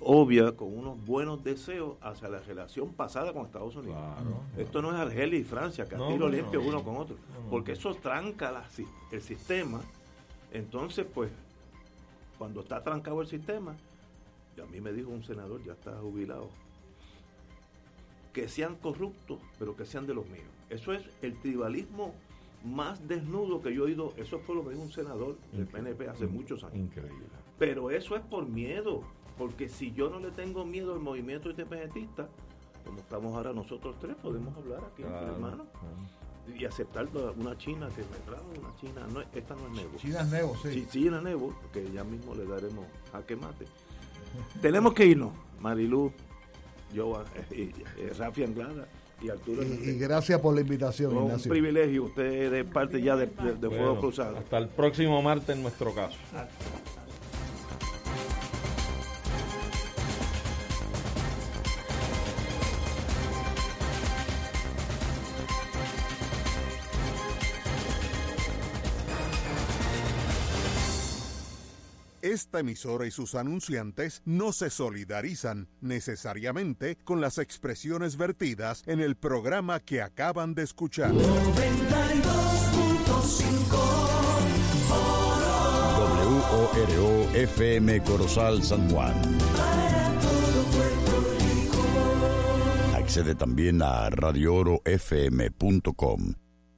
obvia, con unos buenos deseos hacia la relación pasada con Estados Unidos. Esto no es Argelia y Francia, que no, limpio uno con otro, porque eso tranca el sistema. Entonces, pues, cuando está trancado el sistema, y a mí me dijo un senador, ya está jubilado, que sean corruptos, pero que sean de los míos. Eso es el tribalismo más desnudo que yo he oído. Eso fue lo que dijo un senador del PNP hace muchos años. Increíble. Pero eso es por miedo, porque si yo no le tengo miedo al movimiento independentista, como estamos ahora nosotros tres, podemos hablar aquí, hermano. Y aceptar una China que me trajo, una China, no, esta no es Nebo. China es Nebo, sí. China es Nebo, que ya mismo le daremos a que mate. Tenemos que irnos, Marilu, yo, eh, eh, Rafi Anglada y Arturo. Y, gracias por la invitación, Un privilegio, usted es parte ya de, Fuego Cruzado. Hasta el próximo martes en nuestro caso. Esta emisora y sus anunciantes no se solidarizan necesariamente con las expresiones vertidas en el programa que acaban de escuchar. WORO FM Corozal San Juan. Accede también a radioorofm.com